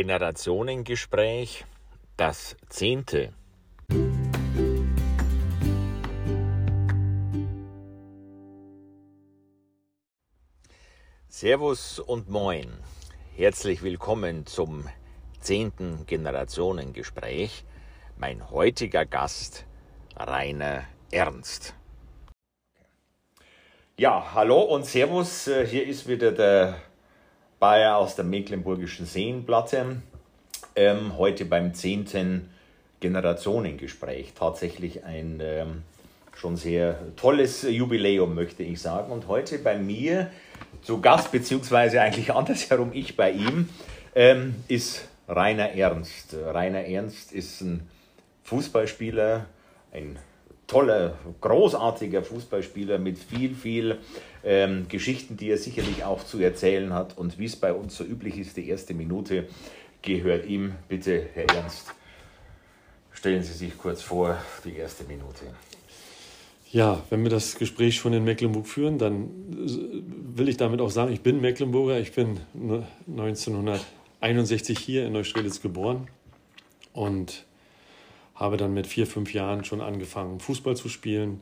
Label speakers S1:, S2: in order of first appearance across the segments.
S1: Generationengespräch, das zehnte. Servus und Moin. Herzlich willkommen zum zehnten Generationengespräch. Mein heutiger Gast, Rainer Ernst. Ja, hallo und Servus. Hier ist wieder der Bayer aus der Mecklenburgischen Seenplatte. Ähm, heute beim zehnten Generationengespräch. Tatsächlich ein ähm, schon sehr tolles Jubiläum, möchte ich sagen. Und heute bei mir zu Gast, beziehungsweise eigentlich andersherum ich bei ihm, ähm, ist Rainer Ernst. Rainer Ernst ist ein Fußballspieler, ein toller, großartiger Fußballspieler mit viel, viel ähm, Geschichten, die er sicherlich auch zu erzählen hat. Und wie es bei uns so üblich ist, die erste Minute gehört ihm. Bitte, Herr Ernst, stellen Sie sich kurz vor, die erste Minute.
S2: Ja, wenn wir das Gespräch schon in Mecklenburg führen, dann will ich damit auch sagen, ich bin Mecklenburger. Ich bin 1961 hier in Neustrelitz geboren und habe dann mit vier, fünf Jahren schon angefangen, Fußball zu spielen.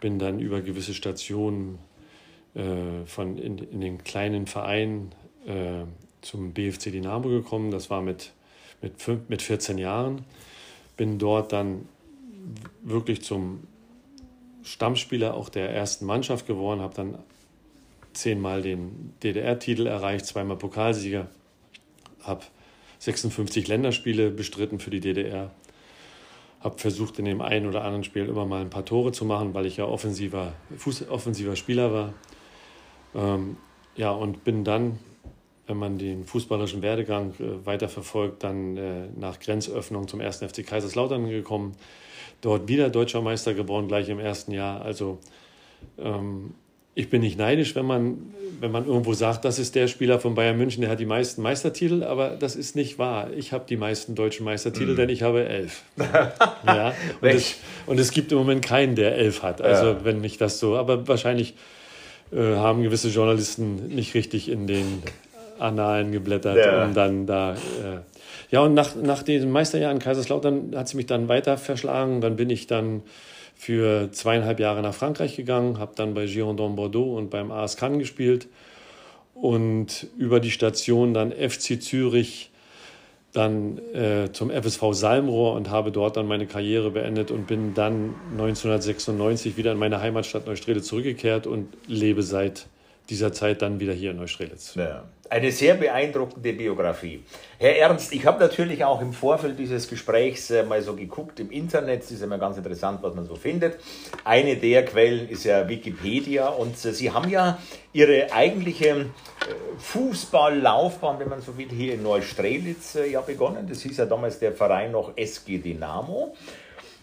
S2: Bin dann über gewisse Stationen äh, von in, in den kleinen Verein äh, zum BFC Dynamo gekommen. Das war mit, mit, mit 14 Jahren. Bin dort dann wirklich zum Stammspieler auch der ersten Mannschaft geworden, habe dann zehnmal den DDR-Titel erreicht, zweimal Pokalsieger, habe 56 Länderspiele bestritten für die DDR, habe versucht in dem einen oder anderen Spiel immer mal ein paar Tore zu machen, weil ich ja offensiver, Fuß, offensiver Spieler war. Ähm, ja, und bin dann, wenn man den fußballerischen Werdegang äh, weiterverfolgt, dann äh, nach Grenzöffnung zum 1. FC Kaiserslautern gekommen dort wieder deutscher Meister geworden, gleich im ersten Jahr. Also ähm, ich bin nicht neidisch, wenn man, wenn man irgendwo sagt, das ist der Spieler von Bayern München, der hat die meisten Meistertitel, aber das ist nicht wahr. Ich habe die meisten deutschen Meistertitel, mm. denn ich habe elf. ja, und, es, und, es, gibt im Moment keinen, der elf hat. Also ja. wenn ich das so, aber wahrscheinlich äh, haben gewisse Journalisten nicht richtig in den Annalen geblättert, ja. um dann da äh, ja, und nach, nach diesem Meisterjahr in Kaiserslautern hat sie mich dann weiter verschlagen. Dann bin ich dann für zweieinhalb Jahre nach Frankreich gegangen, habe dann bei Girondin Bordeaux und beim AS Cannes gespielt und über die Station dann FC Zürich dann äh, zum FSV Salmrohr und habe dort dann meine Karriere beendet und bin dann 1996 wieder in meine Heimatstadt Neustrelitz zurückgekehrt und lebe seit dieser Zeit dann wieder hier in Neustrelitz.
S1: Ja eine sehr beeindruckende Biografie. Herr Ernst, ich habe natürlich auch im Vorfeld dieses Gesprächs äh, mal so geguckt im Internet. Es ist immer ganz interessant, was man so findet. Eine der Quellen ist ja Wikipedia und äh, Sie haben ja Ihre eigentliche Fußballlaufbahn, wenn man so will, hier in Neustrelitz ja begonnen. Das hieß ja damals der Verein noch SG Dynamo.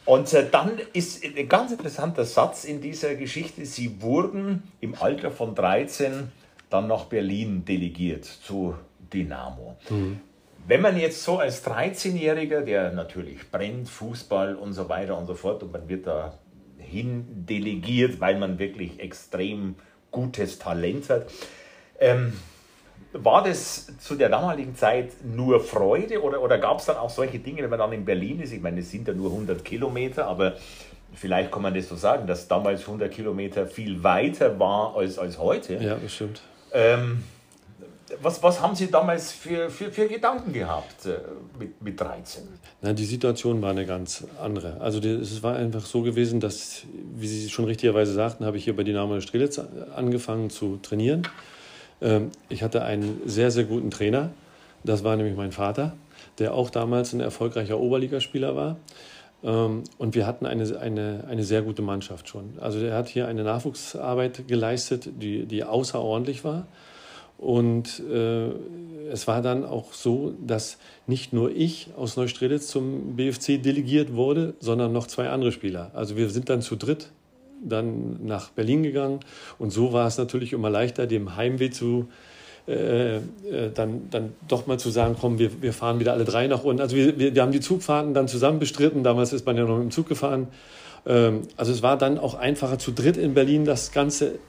S1: Und dann ist ein ganz interessanter Satz in dieser Geschichte. Sie wurden im Alter von 13 dann nach Berlin delegiert zu Dynamo. Mhm. Wenn man jetzt so als 13-Jähriger, der natürlich brennt, Fußball und so weiter und so fort, und man wird da hin delegiert, weil man wirklich extrem gutes Talent hat, ähm, war das zu der damaligen Zeit nur Freude oder, oder gab es dann auch solche Dinge, wenn man dann in Berlin ist? Ich meine, es sind ja nur 100 Kilometer, aber vielleicht kann man das so sagen, dass damals 100 Kilometer viel weiter war als, als heute.
S2: Ja, bestimmt.
S1: Ähm, was, was haben Sie damals für, für, für Gedanken gehabt äh, mit, mit 13?
S2: Na, die Situation war eine ganz andere. Also es war einfach so gewesen, dass, wie Sie schon richtigerweise sagten, habe ich hier bei Dynamo Strelitz angefangen zu trainieren. Ähm, ich hatte einen sehr, sehr guten Trainer. Das war nämlich mein Vater, der auch damals ein erfolgreicher Oberligaspieler war. Ähm, und wir hatten eine, eine, eine sehr gute Mannschaft schon. Also er hat hier eine Nachwuchsarbeit geleistet, die, die außerordentlich war. Und äh, es war dann auch so, dass nicht nur ich aus Neustrelitz zum BFC delegiert wurde, sondern noch zwei andere Spieler. Also wir sind dann zu dritt dann nach Berlin gegangen. Und so war es natürlich immer leichter, dem Heimweh zu, äh, äh, dann, dann doch mal zu sagen, komm, wir, wir fahren wieder alle drei nach unten. Also wir, wir, wir haben die Zugfahrten dann zusammen bestritten, damals ist man ja noch im Zug gefahren. Ähm, also es war dann auch einfacher zu dritt in Berlin das Ganze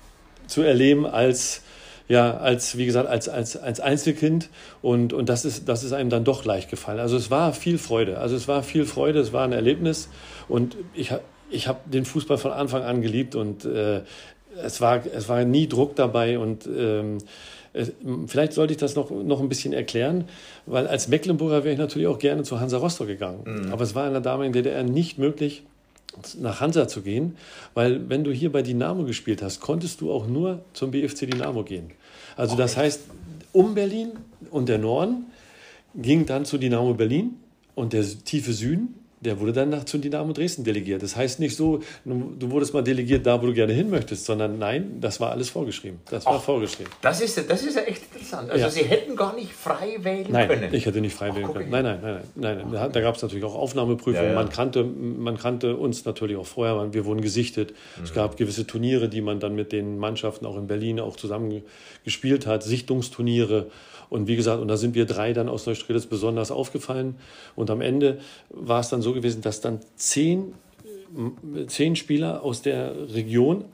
S2: zu erleben, als ja, als, wie gesagt, als, als, als Einzelkind und, und das, ist, das ist einem dann doch leicht gefallen. Also es war viel Freude. Also es war viel Freude, es war ein Erlebnis und ich, ich habe den Fußball von Anfang an geliebt und äh, es, war, es war nie Druck dabei und ähm, Vielleicht sollte ich das noch, noch ein bisschen erklären, weil als Mecklenburger wäre ich natürlich auch gerne zu Hansa Rostock gegangen. Mhm. Aber es war in der damaligen DDR nicht möglich, nach Hansa zu gehen, weil wenn du hier bei Dynamo gespielt hast, konntest du auch nur zum BFC Dynamo gehen. Also das heißt, um Berlin und der Norden ging dann zu Dynamo Berlin und der tiefe Süden der wurde dann nach zu Dynamo Dresden delegiert. Das heißt nicht so, du wurdest mal delegiert da, wo du gerne hin möchtest, sondern nein, das war alles vorgeschrieben. Das war Ach, vorgeschrieben.
S1: Das ist, das ist ja echt interessant. Also ja. Sie hätten gar nicht frei wählen
S2: nein,
S1: können.
S2: Nein, ich hätte nicht frei Ach, wählen können. Nein, nein, nein, nein. nein. Da, da gab es natürlich auch Aufnahmeprüfungen. Ja, ja. Man, kannte, man kannte uns natürlich auch vorher. Wir wurden gesichtet. Mhm. Es gab gewisse Turniere, die man dann mit den Mannschaften auch in Berlin auch zusammen gespielt hat. Sichtungsturniere. Und wie gesagt, und da sind wir drei dann aus Neustrelitz besonders aufgefallen. Und am Ende war es dann so gewesen, dass dann zehn, zehn Spieler aus der Region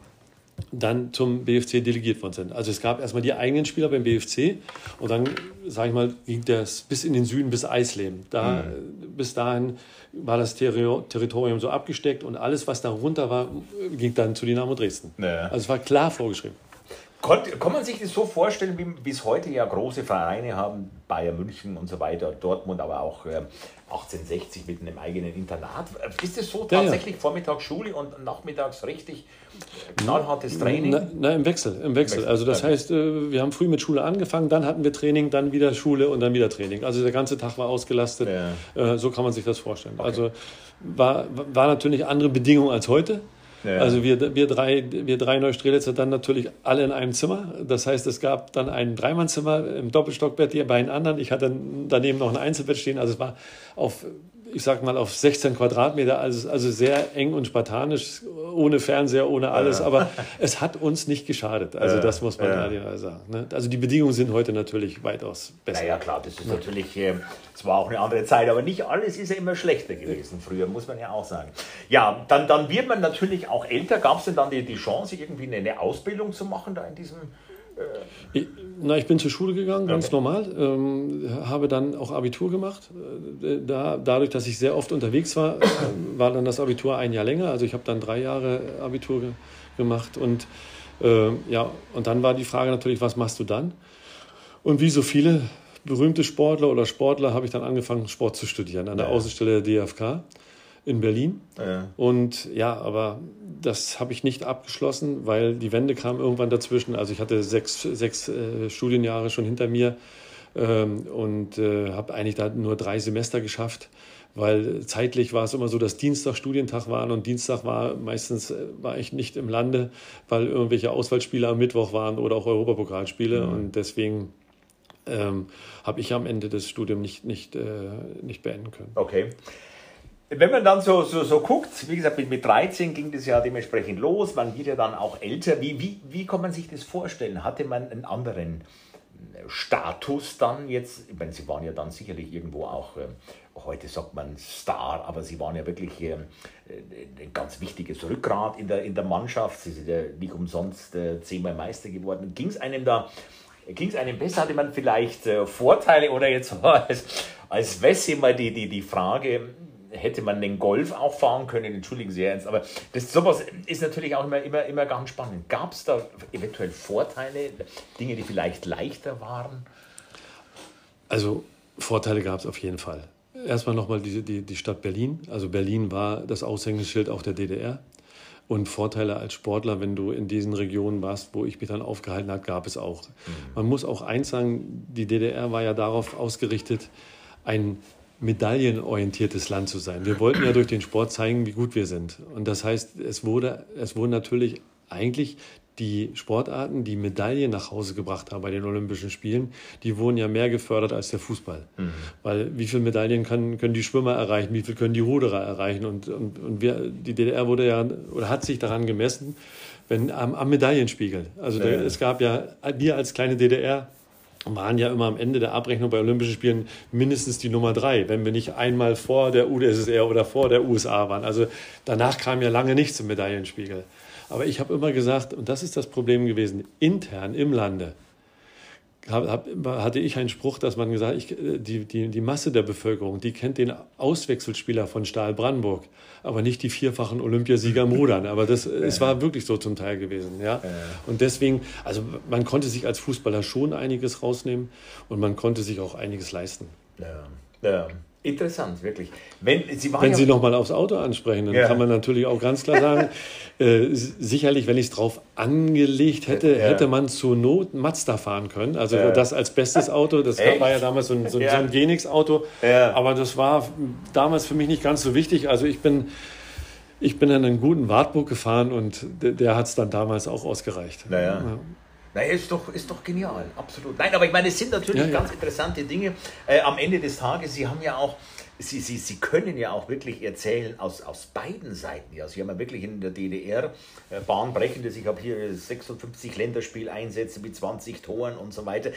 S2: dann zum BFC delegiert worden sind. Also es gab erstmal die eigenen Spieler beim BFC und dann, sage ich mal, ging das bis in den Süden, bis Eisleben. Da, mhm. Bis dahin war das Territorium so abgesteckt und alles, was darunter war, ging dann zu Dynamo Dresden. Ja. Also es war klar vorgeschrieben.
S1: Kann man sich das so vorstellen, wie bis heute ja große Vereine haben, Bayern München und so weiter, Dortmund, aber auch äh, 1860 mit einem eigenen Internat. Ist es so tatsächlich ja, ja. vormittags Schule und nachmittags richtig knallhartes Training?
S2: Na, na, im Wechsel, im Wechsel. Also das heißt, äh, wir haben früh mit Schule angefangen, dann hatten wir Training, dann wieder Schule und dann wieder Training. Also der ganze Tag war ausgelastet. Ja. Äh, so kann man sich das vorstellen. Okay. Also war, war natürlich andere Bedingungen als heute. Also wir, wir, drei, wir drei Neustrelitzer dann natürlich alle in einem Zimmer. Das heißt, es gab dann ein Dreimannzimmer im Doppelstockbett, die beiden anderen. Ich hatte daneben noch ein Einzelbett stehen. Also es war auf ich sag mal, auf 16 Quadratmeter, also, also sehr eng und spartanisch, ohne Fernseher, ohne alles. Ja. Aber es hat uns nicht geschadet. Also, das muss man ja. sagen. Ne? Also, die Bedingungen sind heute natürlich weitaus besser.
S1: Naja, klar, das ist natürlich, äh, es war auch eine andere Zeit, aber nicht alles ist ja immer schlechter gewesen früher, muss man ja auch sagen. Ja, dann, dann wird man natürlich auch älter. Gab es denn dann die, die Chance, irgendwie eine Ausbildung zu machen da in diesem
S2: ich, na, ich bin zur Schule gegangen, ganz okay. normal. Ähm, habe dann auch Abitur gemacht. Äh, da, dadurch, dass ich sehr oft unterwegs war, äh, war dann das Abitur ein Jahr länger. Also ich habe dann drei Jahre Abitur ge gemacht. Und, äh, ja, und dann war die Frage natürlich, was machst du dann? Und wie so viele berühmte Sportler oder Sportler habe ich dann angefangen, Sport zu studieren an der. Außenstelle der DFK in Berlin. Ja. Und ja, aber das habe ich nicht abgeschlossen, weil die Wende kam irgendwann dazwischen. Also ich hatte sechs, sechs äh, Studienjahre schon hinter mir ähm, und äh, habe eigentlich da nur drei Semester geschafft, weil zeitlich war es immer so, dass Dienstag Studientag waren und Dienstag war meistens äh, war ich nicht im Lande, weil irgendwelche Auswahlspiele am Mittwoch waren oder auch Europapokalspiele mhm. und deswegen ähm, habe ich am Ende des Studiums nicht, nicht, äh, nicht beenden können.
S1: Okay. Wenn man dann so, so, so guckt, wie gesagt, mit, mit 13 ging das ja dementsprechend los, man wird ja dann auch älter. Wie, wie, wie kann man sich das vorstellen? Hatte man einen anderen Status dann jetzt? Ich meine, Sie waren ja dann sicherlich irgendwo auch, äh, heute sagt man Star, aber Sie waren ja wirklich äh, ein ganz wichtiges Rückgrat in der, in der Mannschaft. Sie sind ja nicht umsonst äh, zehnmal Meister geworden. Ging es einem da ging es einem besser? Hatte man vielleicht äh, Vorteile oder jetzt als, als Wessi mal die, die, die Frage, hätte man den Golf auch fahren können, entschuldigen Sie ernst, aber das, sowas ist natürlich auch immer, immer, immer ganz spannend. Gab es da eventuell Vorteile, Dinge, die vielleicht leichter waren?
S2: Also Vorteile gab es auf jeden Fall. Erstmal nochmal die, die, die Stadt Berlin. Also Berlin war das Aushängeschild auch der DDR. Und Vorteile als Sportler, wenn du in diesen Regionen warst, wo ich mich dann aufgehalten habe, gab es auch. Mhm. Man muss auch eins sagen, die DDR war ja darauf ausgerichtet, ein medaillenorientiertes Land zu sein. Wir wollten ja durch den Sport zeigen, wie gut wir sind. Und das heißt, es wurde, es wurden natürlich eigentlich die Sportarten, die Medaillen nach Hause gebracht haben bei den Olympischen Spielen, die wurden ja mehr gefördert als der Fußball. Mhm. Weil wie viele Medaillen kann, können die Schwimmer erreichen, wie viel können die Ruderer erreichen? Und, und, und wir, die DDR wurde ja oder hat sich daran gemessen, wenn am, am Medaillenspiegel. Also ja. der, es gab ja, wir als kleine DDR waren ja immer am Ende der Abrechnung bei Olympischen Spielen mindestens die Nummer drei, wenn wir nicht einmal vor der UdSSR oder vor der USA waren. Also danach kam ja lange nichts im Medaillenspiegel. Aber ich habe immer gesagt, und das ist das Problem gewesen, intern im Lande hatte ich einen Spruch, dass man gesagt hat, die, die, die Masse der Bevölkerung, die kennt den Auswechselspieler von Stahl Brandenburg, aber nicht die vierfachen Olympiasieger im Rudern. Aber das, es war wirklich so zum Teil gewesen. Ja? Und deswegen, also man konnte sich als Fußballer schon einiges rausnehmen und man konnte sich auch einiges leisten.
S1: Ja. Ja. Interessant, wirklich. Wenn Sie,
S2: wenn ja Sie nochmal aufs Auto ansprechen, dann ja. kann man natürlich auch ganz klar sagen, äh, sicherlich, wenn ich es drauf angelegt hätte, ja. hätte man zur Not Mazda fahren können. Also das als bestes Auto, das Echt? war ja damals so ein, so, so ein Genix-Auto, aber das war damals für mich nicht ganz so wichtig. Also ich bin, ich bin in einen guten Wartburg gefahren und der, der hat es dann damals auch ausgereicht.
S1: Naja. Naja, ist doch, ist doch genial, absolut. Nein, aber ich meine, es sind natürlich ja, ja. ganz interessante Dinge. Äh, am Ende des Tages, Sie haben ja auch, Sie, Sie, Sie können ja auch wirklich erzählen aus, aus beiden Seiten. Ja, Sie haben ja wirklich in der DDR äh, bahnbrechendes, ich habe hier 56 Länderspieleinsätze mit 20 Toren und so weiter.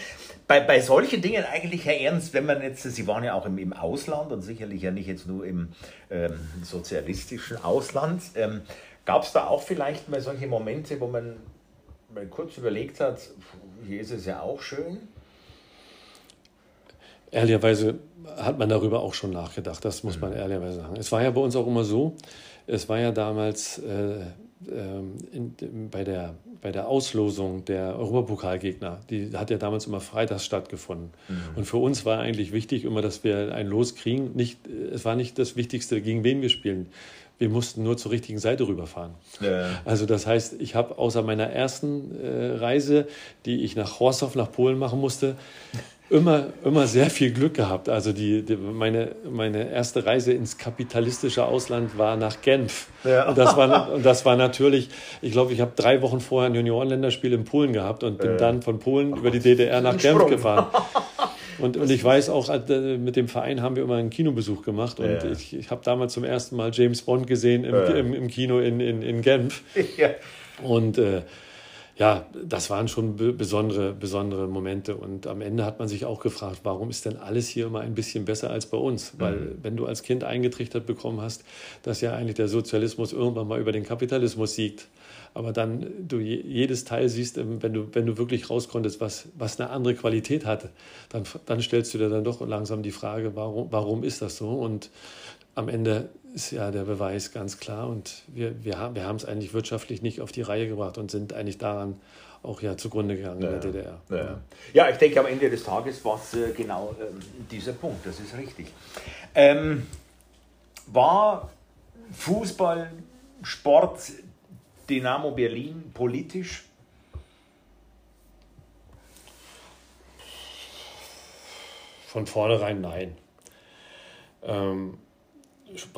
S1: Bei, bei solchen Dingen eigentlich, Herr Ernst, wenn man jetzt, Sie waren ja auch im, im Ausland und sicherlich ja nicht jetzt nur im ähm, sozialistischen Ausland, ähm, gab es da auch vielleicht mal solche Momente, wo man mal kurz überlegt hat, hier ist es ja auch schön?
S2: Ehrlicherweise hat man darüber auch schon nachgedacht, das muss man mhm. ehrlicherweise sagen. Es war ja bei uns auch immer so, es war ja damals äh, ähm, in, bei, der, bei der Auslosung der Europapokalgegner, die hat ja damals immer freitags stattgefunden. Mhm. Und für uns war eigentlich wichtig immer, dass wir ein Los kriegen. Nicht, es war nicht das Wichtigste, gegen wen wir spielen wir mussten nur zur richtigen Seite rüberfahren. Ja. Also das heißt, ich habe außer meiner ersten äh, Reise, die ich nach Horsow, nach Polen machen musste, immer, immer sehr viel Glück gehabt. Also die, die, meine, meine erste Reise ins kapitalistische Ausland war nach Genf. Ja. Und, das war, und das war natürlich, ich glaube, ich habe drei Wochen vorher ein Juniorenländerspiel in Polen gehabt und bin ja. dann von Polen über die DDR nach Genf gefahren. Und, und ich weiß auch, äh, mit dem Verein haben wir immer einen Kinobesuch gemacht. Und ja. ich, ich habe damals zum ersten Mal James Bond gesehen im, ja. im, im, Kino in, in, in Genf. Ja. Und äh, ja, das waren schon besondere, besondere Momente. Und am Ende hat man sich auch gefragt, warum ist denn alles hier immer ein bisschen besser als bei uns? Weil mhm. wenn du als Kind eingetrichtert bekommen hast, dass ja eigentlich der Sozialismus irgendwann mal über den Kapitalismus siegt, aber dann du jedes Teil siehst, ähm, wenn du, wenn du wirklich rauskonntest, was, was eine andere Qualität hat, dann, dann stellst du dir dann doch langsam die Frage, warum, warum ist das so? Und am Ende ist ja der Beweis ganz klar und wir, wir, haben, wir haben es eigentlich wirtschaftlich nicht auf die Reihe gebracht und sind eigentlich daran auch ja zugrunde gegangen ja, in der DDR.
S1: Ja. ja. ich denke am Ende des Tages war es äh, genau äh, dieser Punkt, das ist richtig. Ähm, war Fußball, Sport Dynamo Berlin politisch?
S2: Von vornherein nein. Ähm,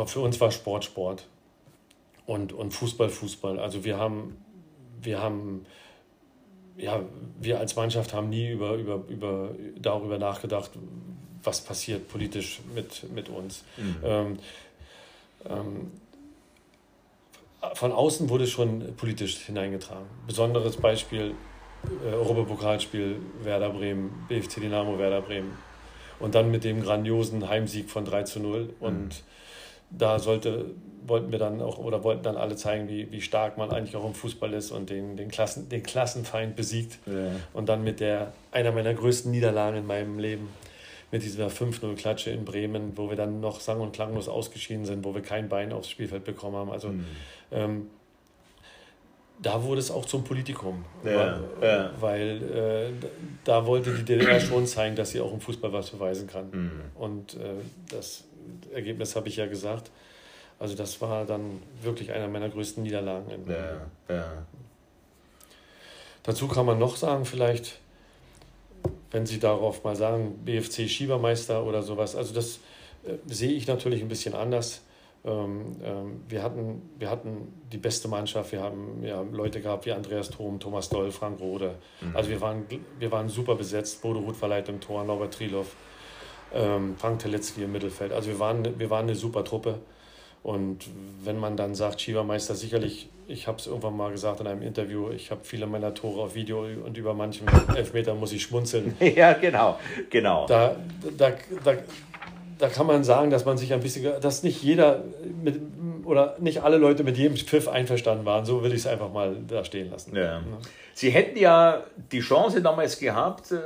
S2: für uns war Sport Sport und, und Fußball Fußball. Also wir haben, wir haben, ja, wir als Mannschaft haben nie über, über, über, darüber nachgedacht, was passiert politisch mit, mit uns. Mhm. Ähm, ähm, von außen wurde schon politisch hineingetragen. Besonderes Beispiel äh, Europapokalspiel Werder Bremen, BFC Dynamo Werder Bremen. Und dann mit dem grandiosen Heimsieg von 3 zu 0. Und mhm. da sollte, wollten wir dann auch oder wollten dann alle zeigen, wie, wie stark man eigentlich auch im Fußball ist und den, den, Klassen, den Klassenfeind besiegt. Ja. Und dann mit der einer meiner größten Niederlagen in meinem Leben mit dieser 5-0-Klatsche in Bremen, wo wir dann noch sang- und klanglos ausgeschieden sind, wo wir kein Bein aufs Spielfeld bekommen haben. Also mhm. ähm, da wurde es auch zum Politikum, ja, weil, ja. weil äh, da wollte die DDR schon zeigen, dass sie auch im Fußball was beweisen kann. Mhm. Und äh, das Ergebnis habe ich ja gesagt. Also das war dann wirklich einer meiner größten Niederlagen. Ja, ja. Dazu kann man noch sagen, vielleicht, wenn Sie darauf mal sagen, BFC Schiebermeister oder sowas. Also das äh, sehe ich natürlich ein bisschen anders. Ähm, ähm, wir, hatten, wir hatten die beste Mannschaft, wir haben ja, Leute gehabt wie Andreas Thom, Thomas Doll, Frank Rode. Mhm. Also wir waren, wir waren super besetzt, Bodo Ruth war Leiter im Tor, Norbert Trilov, ähm, Frank Teletzky im Mittelfeld. Also wir waren, wir waren eine super Truppe. Und wenn man dann sagt, Schiebermeister, sicherlich, ich habe es irgendwann mal gesagt in einem Interview, ich habe viele meiner Tore auf Video und über manchen Elfmeter muss ich schmunzeln.
S1: Ja, genau, genau.
S2: Da, da, da, da kann man sagen, dass man sich ein bisschen, dass nicht jeder mit, oder nicht alle Leute mit jedem Pfiff einverstanden waren. So will ich es einfach mal da stehen lassen.
S1: Ja. Sie hätten ja die Chance damals gehabt, äh,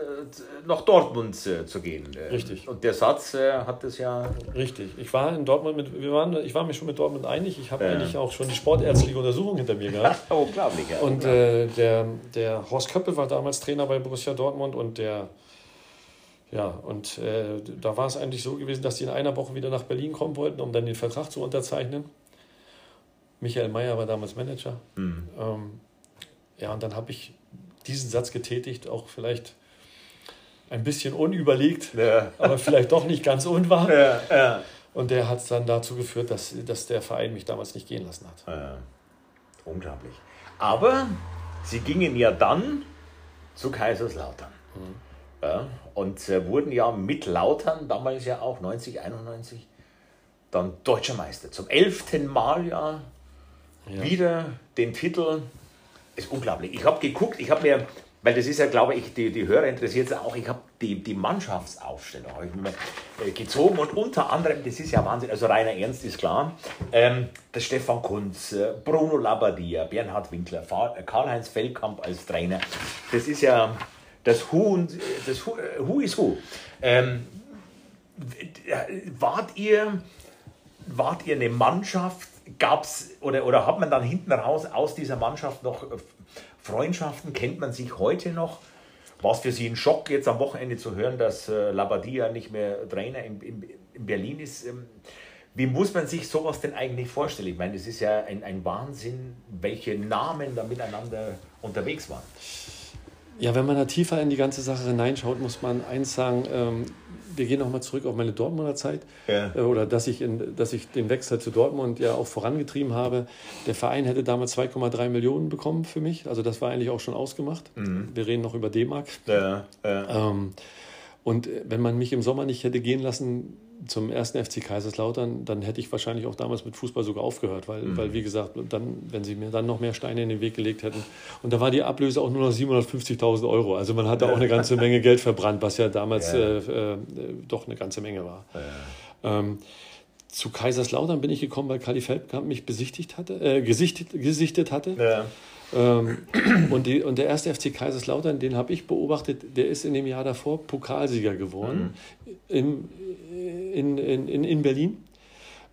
S1: nach Dortmund äh, zu gehen.
S2: Richtig.
S1: Und der Satz hat es ja.
S2: Richtig. Ich war in Dortmund mit, wir waren, ich war mir schon mit Dortmund einig. Ich habe ja. eigentlich auch schon die sportärztliche Untersuchung hinter mir gehabt.
S1: Unglaublich. Ja.
S2: Und äh, der, der Horst Köppel war damals Trainer bei Borussia Dortmund und der ja, und äh, da war es eigentlich so gewesen, dass die in einer Woche wieder nach Berlin kommen wollten, um dann den Vertrag zu unterzeichnen. Michael Mayer war damals Manager. Mhm. Ähm, ja, und dann habe ich diesen Satz getätigt, auch vielleicht ein bisschen unüberlegt, ja. aber vielleicht doch nicht ganz unwahr. Ja, ja. Und der hat es dann dazu geführt, dass, dass der Verein mich damals nicht gehen lassen hat.
S1: Unglaublich. Aber sie gingen ja dann zu Kaiserslautern. Mhm. Ja, und äh, wurden ja mit Lautern, damals ja auch 90, 91, dann deutscher Meister. Zum elften Mal ja, ja. wieder den Titel. Ist unglaublich. Ich habe geguckt, ich habe mir, weil das ist ja, glaube ich, die, die Hörer interessiert es auch, ich habe die, die Mannschaftsaufstellung ich mir, äh, gezogen und unter anderem, das ist ja Wahnsinn, also reiner Ernst ist klar, ähm, der Stefan Kunz, äh, Bruno Labbadia, Bernhard Winkler, Karl-Heinz Feldkamp als Trainer. Das ist ja das Who, und, das Who, äh, Who is Who. Ähm, wart, ihr, wart ihr eine Mannschaft? Gab's oder, oder hat man dann hinten raus aus dieser Mannschaft noch äh, Freundschaften? Kennt man sich heute noch? War es für Sie ein Schock, jetzt am Wochenende zu hören, dass äh, Labadia nicht mehr Trainer in, in, in Berlin ist? Ähm, wie muss man sich sowas denn eigentlich vorstellen? Ich meine, es ist ja ein, ein Wahnsinn, welche Namen da miteinander unterwegs waren.
S2: Ja, wenn man da tiefer in die ganze Sache hineinschaut, muss man eins sagen, ähm, wir gehen nochmal zurück auf meine Dortmunder Zeit ja. äh, oder dass ich, in, dass ich den Wechsel zu Dortmund ja auch vorangetrieben habe. Der Verein hätte damals 2,3 Millionen bekommen für mich, also das war eigentlich auch schon ausgemacht. Mhm. Wir reden noch über D-Mark. Ja, ja. Ähm, und wenn man mich im Sommer nicht hätte gehen lassen, zum ersten FC Kaiserslautern, dann hätte ich wahrscheinlich auch damals mit Fußball sogar aufgehört, weil, mhm. weil wie gesagt, dann, wenn sie mir dann noch mehr Steine in den Weg gelegt hätten. Und da war die Ablöse auch nur noch 750.000 Euro. Also man hatte auch eine ganze Menge Geld verbrannt, was ja damals ja. Äh, äh, doch eine ganze Menge war. Ja. Ähm, zu Kaiserslautern bin ich gekommen, weil Kali Feldkamp mich besichtigt hatte, äh, gesichtet, gesichtet hatte. Ja. Ähm, und, die, und der erste FC Kaiserslautern, den habe ich beobachtet, der ist in dem Jahr davor Pokalsieger geworden mhm. in, in, in, in Berlin,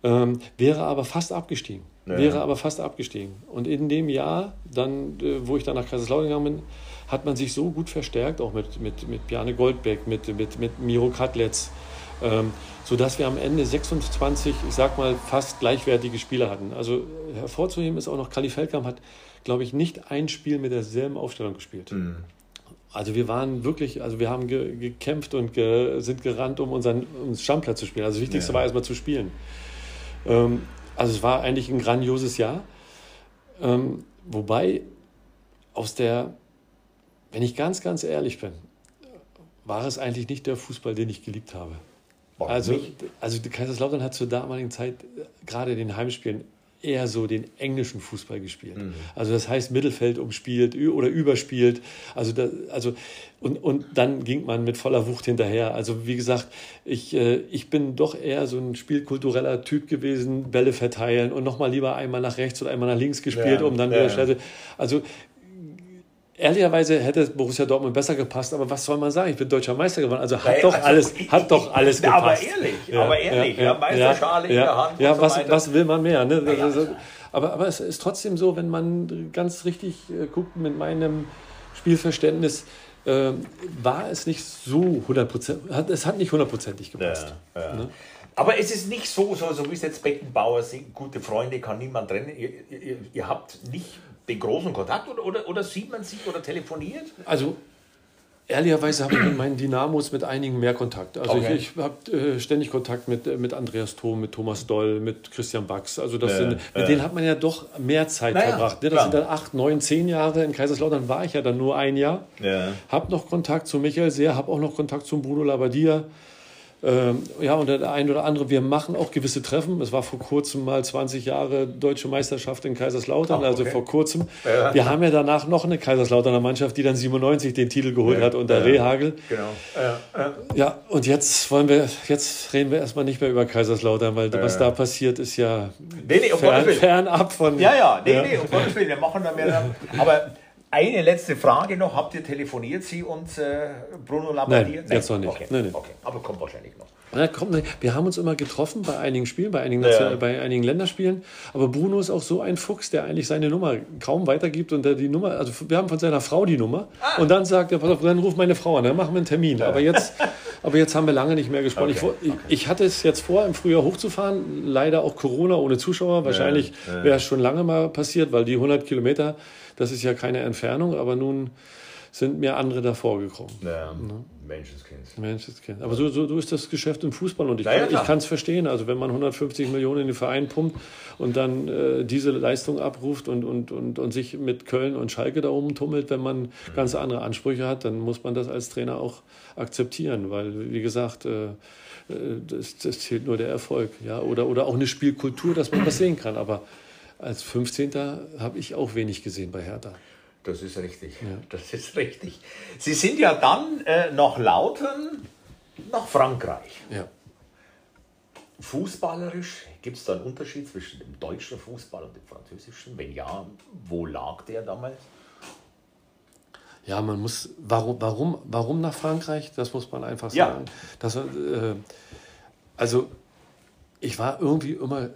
S2: ähm, wäre aber fast abgestiegen. Ja. Wäre aber fast abgestiegen. Und in dem Jahr, dann, äh, wo ich dann nach Kaiserslautern gegangen bin, hat man sich so gut verstärkt, auch mit, mit, mit Bjarne Goldbeck, mit, mit, mit Miro Katletz, ähm, sodass wir am Ende 26, ich sag mal, fast gleichwertige Spieler hatten. Also hervorzuheben ist auch noch, Kali Feldkamp hat glaube ich, nicht ein Spiel mit derselben Aufstellung gespielt. Mhm. Also wir waren wirklich, also wir haben ge gekämpft und ge sind gerannt, um unseren um Stammplatz zu spielen. Also das Wichtigste ja. war erstmal zu spielen. Ähm, also es war eigentlich ein grandioses Jahr. Ähm, wobei aus der, wenn ich ganz, ganz ehrlich bin, war es eigentlich nicht der Fußball, den ich geliebt habe. also, also Kaiserslautern hat zur damaligen Zeit äh, gerade den Heimspielen eher so den englischen Fußball gespielt. Mhm. Also das heißt Mittelfeld umspielt oder überspielt. Also, da, also und, und dann ging man mit voller Wucht hinterher. Also wie gesagt, ich, äh, ich bin doch eher so ein spielkultureller Typ gewesen, Bälle verteilen und nochmal lieber einmal nach rechts oder einmal nach links gespielt, ja, um dann ja. wieder Also Ehrlicherweise hätte Borussia Dortmund besser gepasst, aber was soll man sagen? Ich bin deutscher Meister geworden. Also hat doch also, alles, ich, hat doch alles
S1: ich, gepasst. Aber ehrlich, ja, aber ehrlich, ja, ja, Meisterschale in der Hand.
S2: Ja, was, so was will man mehr? Ne? Also, aber, aber es ist trotzdem so, wenn man ganz richtig äh, guckt mit meinem Spielverständnis, äh, war es nicht so hundertprozentig, es hat nicht hundertprozentig gepasst. Ne?
S1: Aber es ist nicht so, so, so wie es jetzt Beckenbauer sind, gute Freunde kann niemand trennen. Ihr, ihr, ihr habt nicht den großen Kontakt oder, oder, oder sieht man sich oder telefoniert?
S2: Also Ehrlicherweise habe ich mit meinen Dynamos mit einigen mehr Kontakt. Also okay. ich, ich habe äh, ständig Kontakt mit, äh, mit Andreas Thom, mit Thomas Doll, mit Christian Bax. Also das äh, sind, mit denen hat man ja doch mehr Zeit naja, verbracht. Ne? Das klar. sind dann acht, neun, zehn Jahre. In Kaiserslautern war ich ja dann nur ein Jahr. Ja. Habe noch Kontakt zu Michael Sehr, habe auch noch Kontakt zum Bruno Labbadia. Ähm, ja, und der ein oder andere, wir machen auch gewisse Treffen. Es war vor kurzem mal 20 Jahre Deutsche Meisterschaft in Kaiserslautern, also okay. also vor kurzem. Ja. Wir haben ja danach noch eine Kaiserslauterner Mannschaft, die dann 97 den Titel geholt ja. hat unter ja. Rehagel. Genau. Ja. ja, und jetzt wollen wir, jetzt reden wir erstmal nicht mehr über Kaiserslautern, weil was da passiert, ist ja nee, nee, fern, fernab von.
S1: Ja, ja, nee, nee, um Gottes Willen, wir machen da mehr. Aber eine letzte Frage noch. Habt ihr telefoniert, Sie und äh, Bruno Labbadia?
S2: Nein, jetzt noch nicht.
S1: Okay.
S2: Nein,
S1: nein. okay. aber kommt wahrscheinlich noch.
S2: Ja, kommt, wir haben uns immer getroffen bei einigen Spielen, bei einigen, ja. bei einigen Länderspielen. Aber Bruno ist auch so ein Fuchs, der eigentlich seine Nummer kaum weitergibt und der die Nummer, also wir haben von seiner Frau die Nummer ah. und dann sagt er, pass auf, dann ruf meine Frau an, dann machen wir einen Termin. Ja. Aber jetzt, aber jetzt haben wir lange nicht mehr gesprochen. Okay. Ich, okay. ich, hatte es jetzt vor, im Frühjahr hochzufahren, leider auch Corona ohne Zuschauer. Wahrscheinlich wäre es schon lange mal passiert, weil die 100 Kilometer das ist ja keine Entfernung, aber nun sind mir andere davor gekommen. Ja,
S1: ne? Menschenskind.
S2: Menschenskind. Aber so, so, so ist das Geschäft im Fußball und ich, ja, ich kann es verstehen. Also wenn man 150 Millionen in den Verein pumpt und dann äh, diese Leistung abruft und, und, und, und sich mit Köln und Schalke da oben tummelt, wenn man mhm. ganz andere Ansprüche hat, dann muss man das als Trainer auch akzeptieren, weil wie gesagt, äh, äh das, das zählt nur der Erfolg, ja, oder, oder auch eine Spielkultur, dass man das sehen kann. Aber als 15. habe ich auch wenig gesehen bei Hertha.
S1: Das ist richtig. Ja. Das ist richtig. Sie sind ja dann äh, nach Lautern nach Frankreich.
S2: Ja.
S1: Fußballerisch gibt es da einen Unterschied zwischen dem deutschen Fußball und dem französischen? Wenn ja, wo lag der damals?
S2: Ja, man muss. Warum, warum, warum nach Frankreich? Das muss man einfach sagen. Ja. Das, äh, also, ich war irgendwie immer.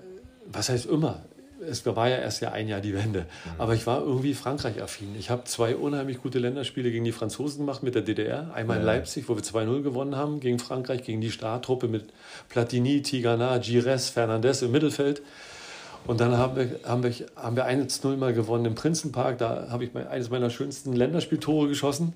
S2: Was heißt immer? Es war ja erst ja ein Jahr die Wende. Mhm. Aber ich war irgendwie Frankreich-affin. Ich habe zwei unheimlich gute Länderspiele gegen die Franzosen gemacht mit der DDR. Einmal in Leipzig, wo wir 2-0 gewonnen haben gegen Frankreich, gegen die Startruppe mit Platini, Tigana, Gires, Fernandez im Mittelfeld. Und dann haben wir, haben wir, haben wir 1-0 mal gewonnen im Prinzenpark. Da habe ich eines meiner schönsten Länderspieltore geschossen.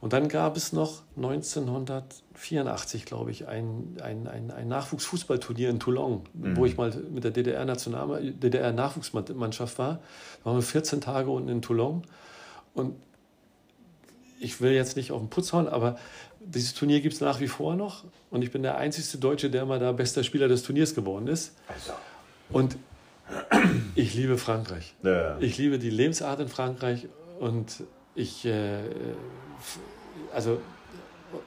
S2: Und dann gab es noch 1984, glaube ich, ein, ein, ein, ein Nachwuchsfußballturnier in Toulon, mhm. wo ich mal mit der DDR-Nachwuchsmannschaft DDR war. Da waren wir 14 Tage unten in Toulon. Und ich will jetzt nicht auf den Putz hauen, aber dieses Turnier gibt es nach wie vor noch. Und ich bin der einzige Deutsche, der mal da bester Spieler des Turniers geworden ist. Also. Und ich liebe Frankreich. Ja. Ich liebe die Lebensart in Frankreich und ich äh, also,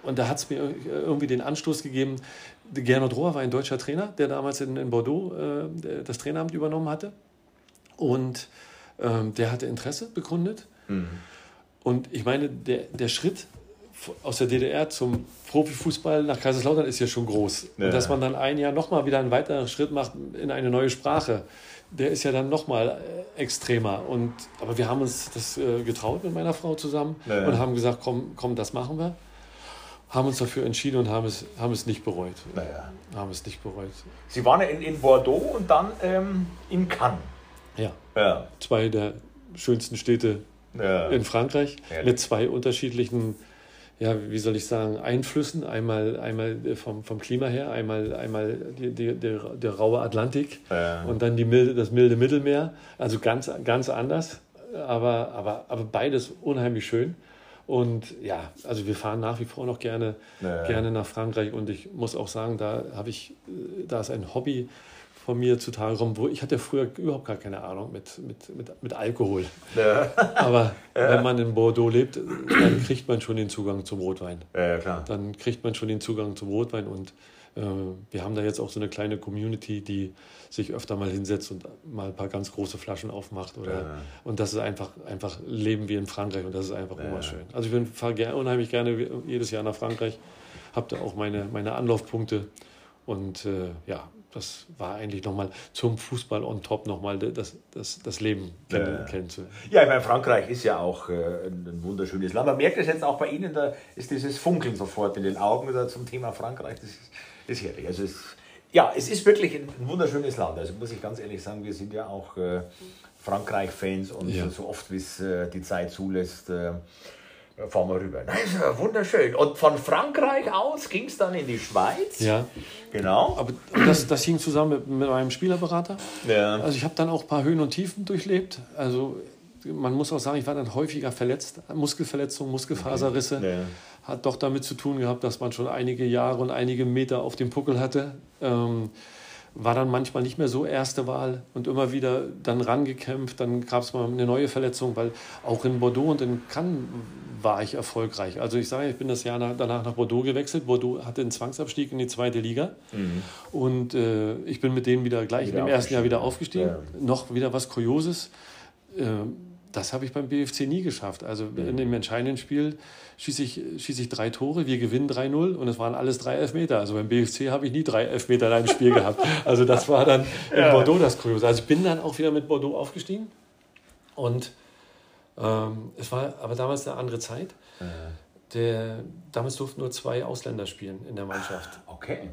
S2: und da hat es mir irgendwie den Anstoß gegeben. Gernot Rohr war ein deutscher Trainer, der damals in, in Bordeaux äh, das Traineramt übernommen hatte. Und ähm, der hatte Interesse begründet. Mhm. Und ich meine, der, der Schritt aus der DDR zum Profifußball nach Kaiserslautern ist ja schon groß. Ja. Und dass man dann ein Jahr nochmal wieder einen weiteren Schritt macht in eine neue Sprache, der ist ja dann nochmal äh, extremer. Und, aber wir haben uns das äh, getraut mit meiner Frau zusammen ja. und haben gesagt, komm, komm, das machen wir. Haben uns dafür entschieden und haben es, haben es nicht bereut.
S1: Naja.
S2: Haben es nicht bereut.
S1: Sie waren in, in Bordeaux und dann ähm, in Cannes.
S2: Ja. ja. Zwei der schönsten Städte ja. in Frankreich Ehrlich. mit zwei unterschiedlichen ja, wie soll ich sagen, Einflüssen. Einmal, einmal vom, vom Klima her, einmal, einmal die, die, der, der raue Atlantik ja. und dann die milde, das milde Mittelmeer. Also ganz, ganz anders, aber, aber, aber beides unheimlich schön. Und ja, also wir fahren nach wie vor noch gerne, ja. gerne nach Frankreich und ich muss auch sagen, da habe ich, da ist ein Hobby, von mir zutage kommen, wo ich hatte früher überhaupt gar keine Ahnung mit, mit, mit, mit Alkohol. Ja. Aber ja. wenn man in Bordeaux lebt, dann kriegt man schon den Zugang zum Rotwein.
S1: Ja, klar.
S2: Dann kriegt man schon den Zugang zum Rotwein und äh, wir haben da jetzt auch so eine kleine Community, die sich öfter mal hinsetzt und mal ein paar ganz große Flaschen aufmacht. Oder, ja. Und das ist einfach, einfach Leben wie in Frankreich und das ist einfach ja. immer schön. Also ich fahre unheimlich gerne jedes Jahr nach Frankreich, habe da auch meine, meine Anlaufpunkte und äh, ja, das war eigentlich nochmal zum Fußball on top nochmal das, das, das Leben kennen,
S1: äh, kennenzulernen. Ja, ich meine, Frankreich ist ja auch äh, ein wunderschönes Land. Man merkt es jetzt auch bei Ihnen, da ist dieses Funkeln sofort in den Augen da zum Thema Frankreich. Das ist, ist herrlich. Also es, ja, es ist wirklich ein, ein, wunderschönes Land. Also muss ich ganz ehrlich sagen, wir sind ja auch äh, Frankreich-Fans und ja. so oft wie es äh, die Zeit zulässt äh, fahren wir rüber. Das ist ja wunderschön. Und von Frankreich aus ging es dann in die Schweiz.
S2: Ja.
S1: Genau.
S2: Aber das, das hing zusammen mit, mit meinem Spielerberater.
S1: Ja.
S2: Also ich habe dann auch ein paar Höhen und Tiefen durchlebt. Also man muss auch sagen, ich war dann häufiger verletzt, Muskelverletzungen, Muskelfaserrisse. Okay. Ja. Hat doch damit zu tun gehabt, dass man schon einige Jahre und einige Meter auf dem Puckel hatte. Ähm, war dann manchmal nicht mehr so erste Wahl und immer wieder dann rangekämpft. Dann gab es mal eine neue Verletzung, weil auch in Bordeaux und in Cannes war ich erfolgreich. Also ich sage, ich bin das Jahr nach, danach nach Bordeaux gewechselt. Bordeaux hatte einen Zwangsabstieg in die zweite Liga mhm. und äh, ich bin mit denen wieder gleich wieder im ersten Jahr wieder aufgestiegen. Ja. Noch wieder was Kurioses. Äh, das habe ich beim BFC nie geschafft. Also mhm. in dem entscheidenden Spiel schieße ich, schieße ich drei Tore, wir gewinnen 3-0 und es waren alles drei Elfmeter. Also beim BFC habe ich nie drei Elfmeter in einem Spiel gehabt. Also das war dann in ja. Bordeaux das Kuriose. Also ich bin dann auch wieder mit Bordeaux aufgestiegen und ähm, es war aber damals eine andere Zeit. Ja. Der, damals durften nur zwei Ausländer spielen in der Mannschaft.
S1: Ah, okay.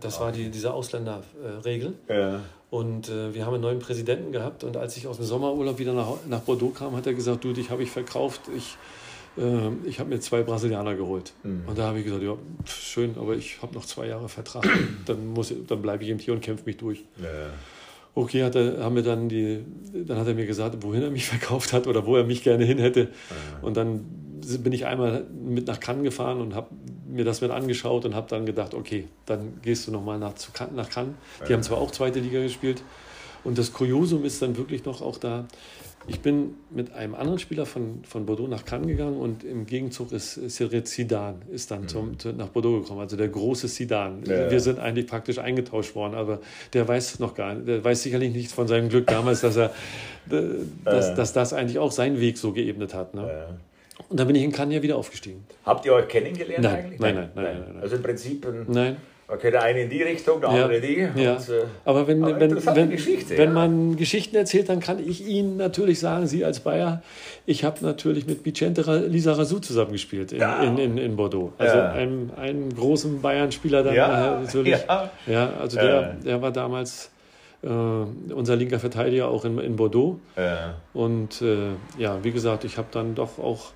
S2: Das war die, diese Ausländerregel. Ja. Und äh, wir haben einen neuen Präsidenten gehabt. Und als ich aus dem Sommerurlaub wieder nach, nach Bordeaux kam, hat er gesagt: Du, dich habe ich verkauft. Ich, äh, ich habe mir zwei Brasilianer geholt. Mhm. Und da habe ich gesagt: Ja, schön, aber ich habe noch zwei Jahre Vertrag. dann dann bleibe ich eben hier und kämpfe mich durch. Ja. Okay, hat er, haben wir dann, die, dann hat er mir gesagt, wohin er mich verkauft hat oder wo er mich gerne hin hätte. Ja. Und dann bin ich einmal mit nach Cannes gefahren und habe mir das mit angeschaut und habe dann gedacht, okay, dann gehst du nochmal nach, nach Cannes. Die ja. haben zwar auch zweite Liga gespielt. Und das Kuriosum ist dann wirklich noch auch da. Ich bin mit einem anderen Spieler von, von Bordeaux nach Cannes gegangen und im Gegenzug ist Cyril Zidane ist dann zum, mhm. nach Bordeaux gekommen, also der große Zidane. Ja, Wir sind eigentlich praktisch eingetauscht worden, aber der weiß noch gar nicht, der weiß sicherlich nicht von seinem Glück damals, dass er, dass, dass das eigentlich auch seinen Weg so geebnet hat. Ne? Und dann bin ich in Cannes ja wieder aufgestiegen.
S1: Habt ihr euch kennengelernt
S2: nein.
S1: eigentlich?
S2: Nein, nein, nein, nein, nein,
S1: Also im Prinzip ein,
S2: nein.
S1: Okay, der eine in die Richtung, der andere die.
S2: Ja. Und, äh, aber wenn, aber wenn, wenn, wenn ja. man Geschichten erzählt, dann kann ich Ihnen natürlich sagen, Sie als Bayer, ich habe natürlich mit Vicente Lisa Razou zusammengespielt in, ja. in, in, in, Bordeaux. Also ja. einem, einem großen Bayern-Spieler dann ja. natürlich. Ja. also der, der war damals äh, unser linker Verteidiger auch in, in Bordeaux. Und äh, ja, wie gesagt, ich habe dann doch auch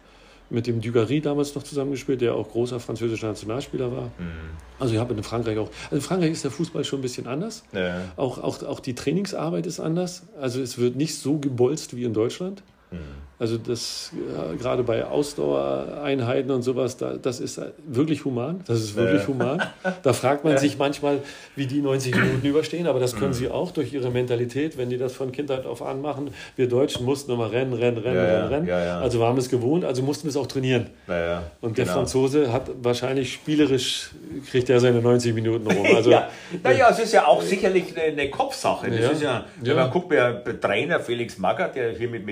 S2: mit dem Dugarry damals noch zusammengespielt, der auch großer französischer Nationalspieler war. Mhm. Also ich habe in Frankreich auch. Also in Frankreich ist der Fußball schon ein bisschen anders. Ja. Auch, auch, auch die Trainingsarbeit ist anders. Also es wird nicht so gebolzt wie in Deutschland. Mhm. Also das ja, gerade bei Ausdauereinheiten und sowas, da, das ist wirklich human. Das ist wirklich ja. human. Da fragt man sich manchmal, wie die 90 Minuten überstehen, aber das können mhm. sie auch durch ihre Mentalität, wenn die das von Kindheit auf an machen. Wir Deutschen mussten immer rennen, rennen, rennen, ja, rennen, rennen. Also waren wir es gewohnt, also mussten wir es auch trainieren. Und der genau. Franzose hat wahrscheinlich spielerisch, kriegt er seine 90 Minuten rum. Also,
S1: ja. Naja, es ist ja auch sicherlich eine, eine Kopfsache. Das ist ja, wenn man guckt, der Trainer Felix Magath, der hier mit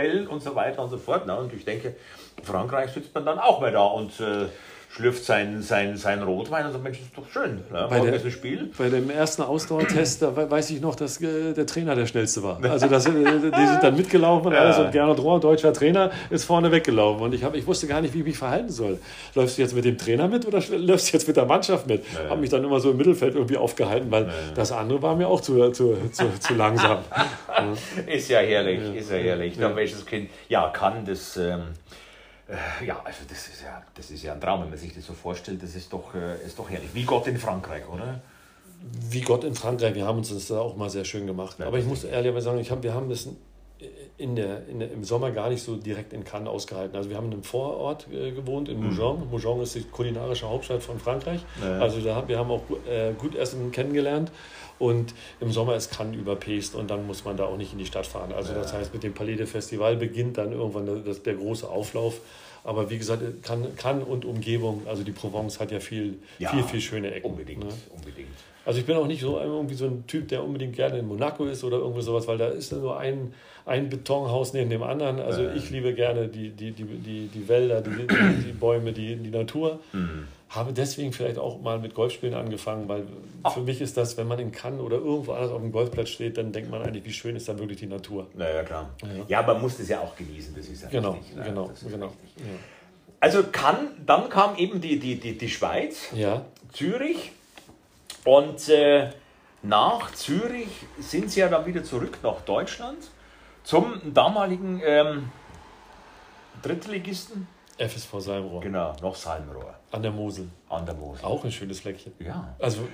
S1: Medizinbällen und so weiter und so fort. Ne? Und ich denke, in Frankreich sitzt man dann auch mal da und äh, schlürft sein, sein, sein Rotwein und so, Mensch, das ist doch schön. Ne?
S2: Bei, der, Spiel. bei dem ersten Ausdauertest, da weiß ich noch, dass äh, der Trainer der schnellste war. Also das, äh, die sind dann mitgelaufen ja. alles und Gernot Rohr, deutscher Trainer, ist vorne weggelaufen. Und ich, hab, ich wusste gar nicht, wie ich mich verhalten soll. Läufst du jetzt mit dem Trainer mit oder läufst du jetzt mit der Mannschaft mit? Ja. Habe mich dann immer so im Mittelfeld irgendwie aufgehalten, weil ja. das andere war mir auch zu, zu, zu, zu langsam.
S1: ist ja herrlich, ist ja herrlich. Ja. welches Kind ja kann das. Ähm äh, ja, also das ist ja, das ist ja ein Traum, wenn man sich das so vorstellt. Das ist doch, äh, ist doch herrlich. Wie Gott in Frankreich, oder?
S2: Wie Gott in Frankreich. Wir haben uns das auch mal sehr schön gemacht. Ja, Aber ich muss ehrlich sagen, ich hab, wir haben das in der, in der, im Sommer gar nicht so direkt in Cannes ausgehalten. Also wir haben in einem Vorort äh, gewohnt, in Mougins. Mhm. Mougins ist die kulinarische Hauptstadt von Frankreich. Ja. Also da, wir haben auch äh, gut Essen kennengelernt. Und im Sommer ist Cannes überpest und dann muss man da auch nicht in die Stadt fahren. Also das heißt, mit dem Palais de Festival beginnt dann irgendwann das, der große Auflauf. Aber wie gesagt, Cannes, und Umgebung, also die Provence hat ja viel, ja, viel, viel schöne Ecken.
S1: Unbedingt, ne? unbedingt.
S2: Also ich bin auch nicht so irgendwie so ein Typ, der unbedingt gerne in Monaco ist oder irgendwie sowas, weil da ist nur ein, ein Betonhaus neben dem anderen. Also äh. ich liebe gerne die, die, die, die, die Wälder, die, die, Bäume, die, die Natur. Mhm. Habe deswegen vielleicht auch mal mit Golfspielen angefangen, weil Ach. für mich ist das, wenn man in Cannes oder irgendwo anders auf dem Golfplatz steht, dann denkt man eigentlich, wie schön ist dann wirklich die Natur.
S1: Naja, klar. Ja, ja man muss das ja auch genießen, das ist ja
S2: genau,
S1: richtig.
S2: Ne? Genau, genau. Ja.
S1: Also Cannes, dann kam eben die, die, die, die Schweiz,
S2: ja.
S1: Zürich und äh, nach Zürich sind sie ja dann wieder zurück nach Deutschland zum damaligen ähm, Drittligisten
S2: FSV Salmrohr.
S1: Genau, noch Salmrohr.
S2: An der Mosel.
S1: An der Mosel.
S2: Auch ein schönes Fleckchen.
S1: Ja.
S2: Also,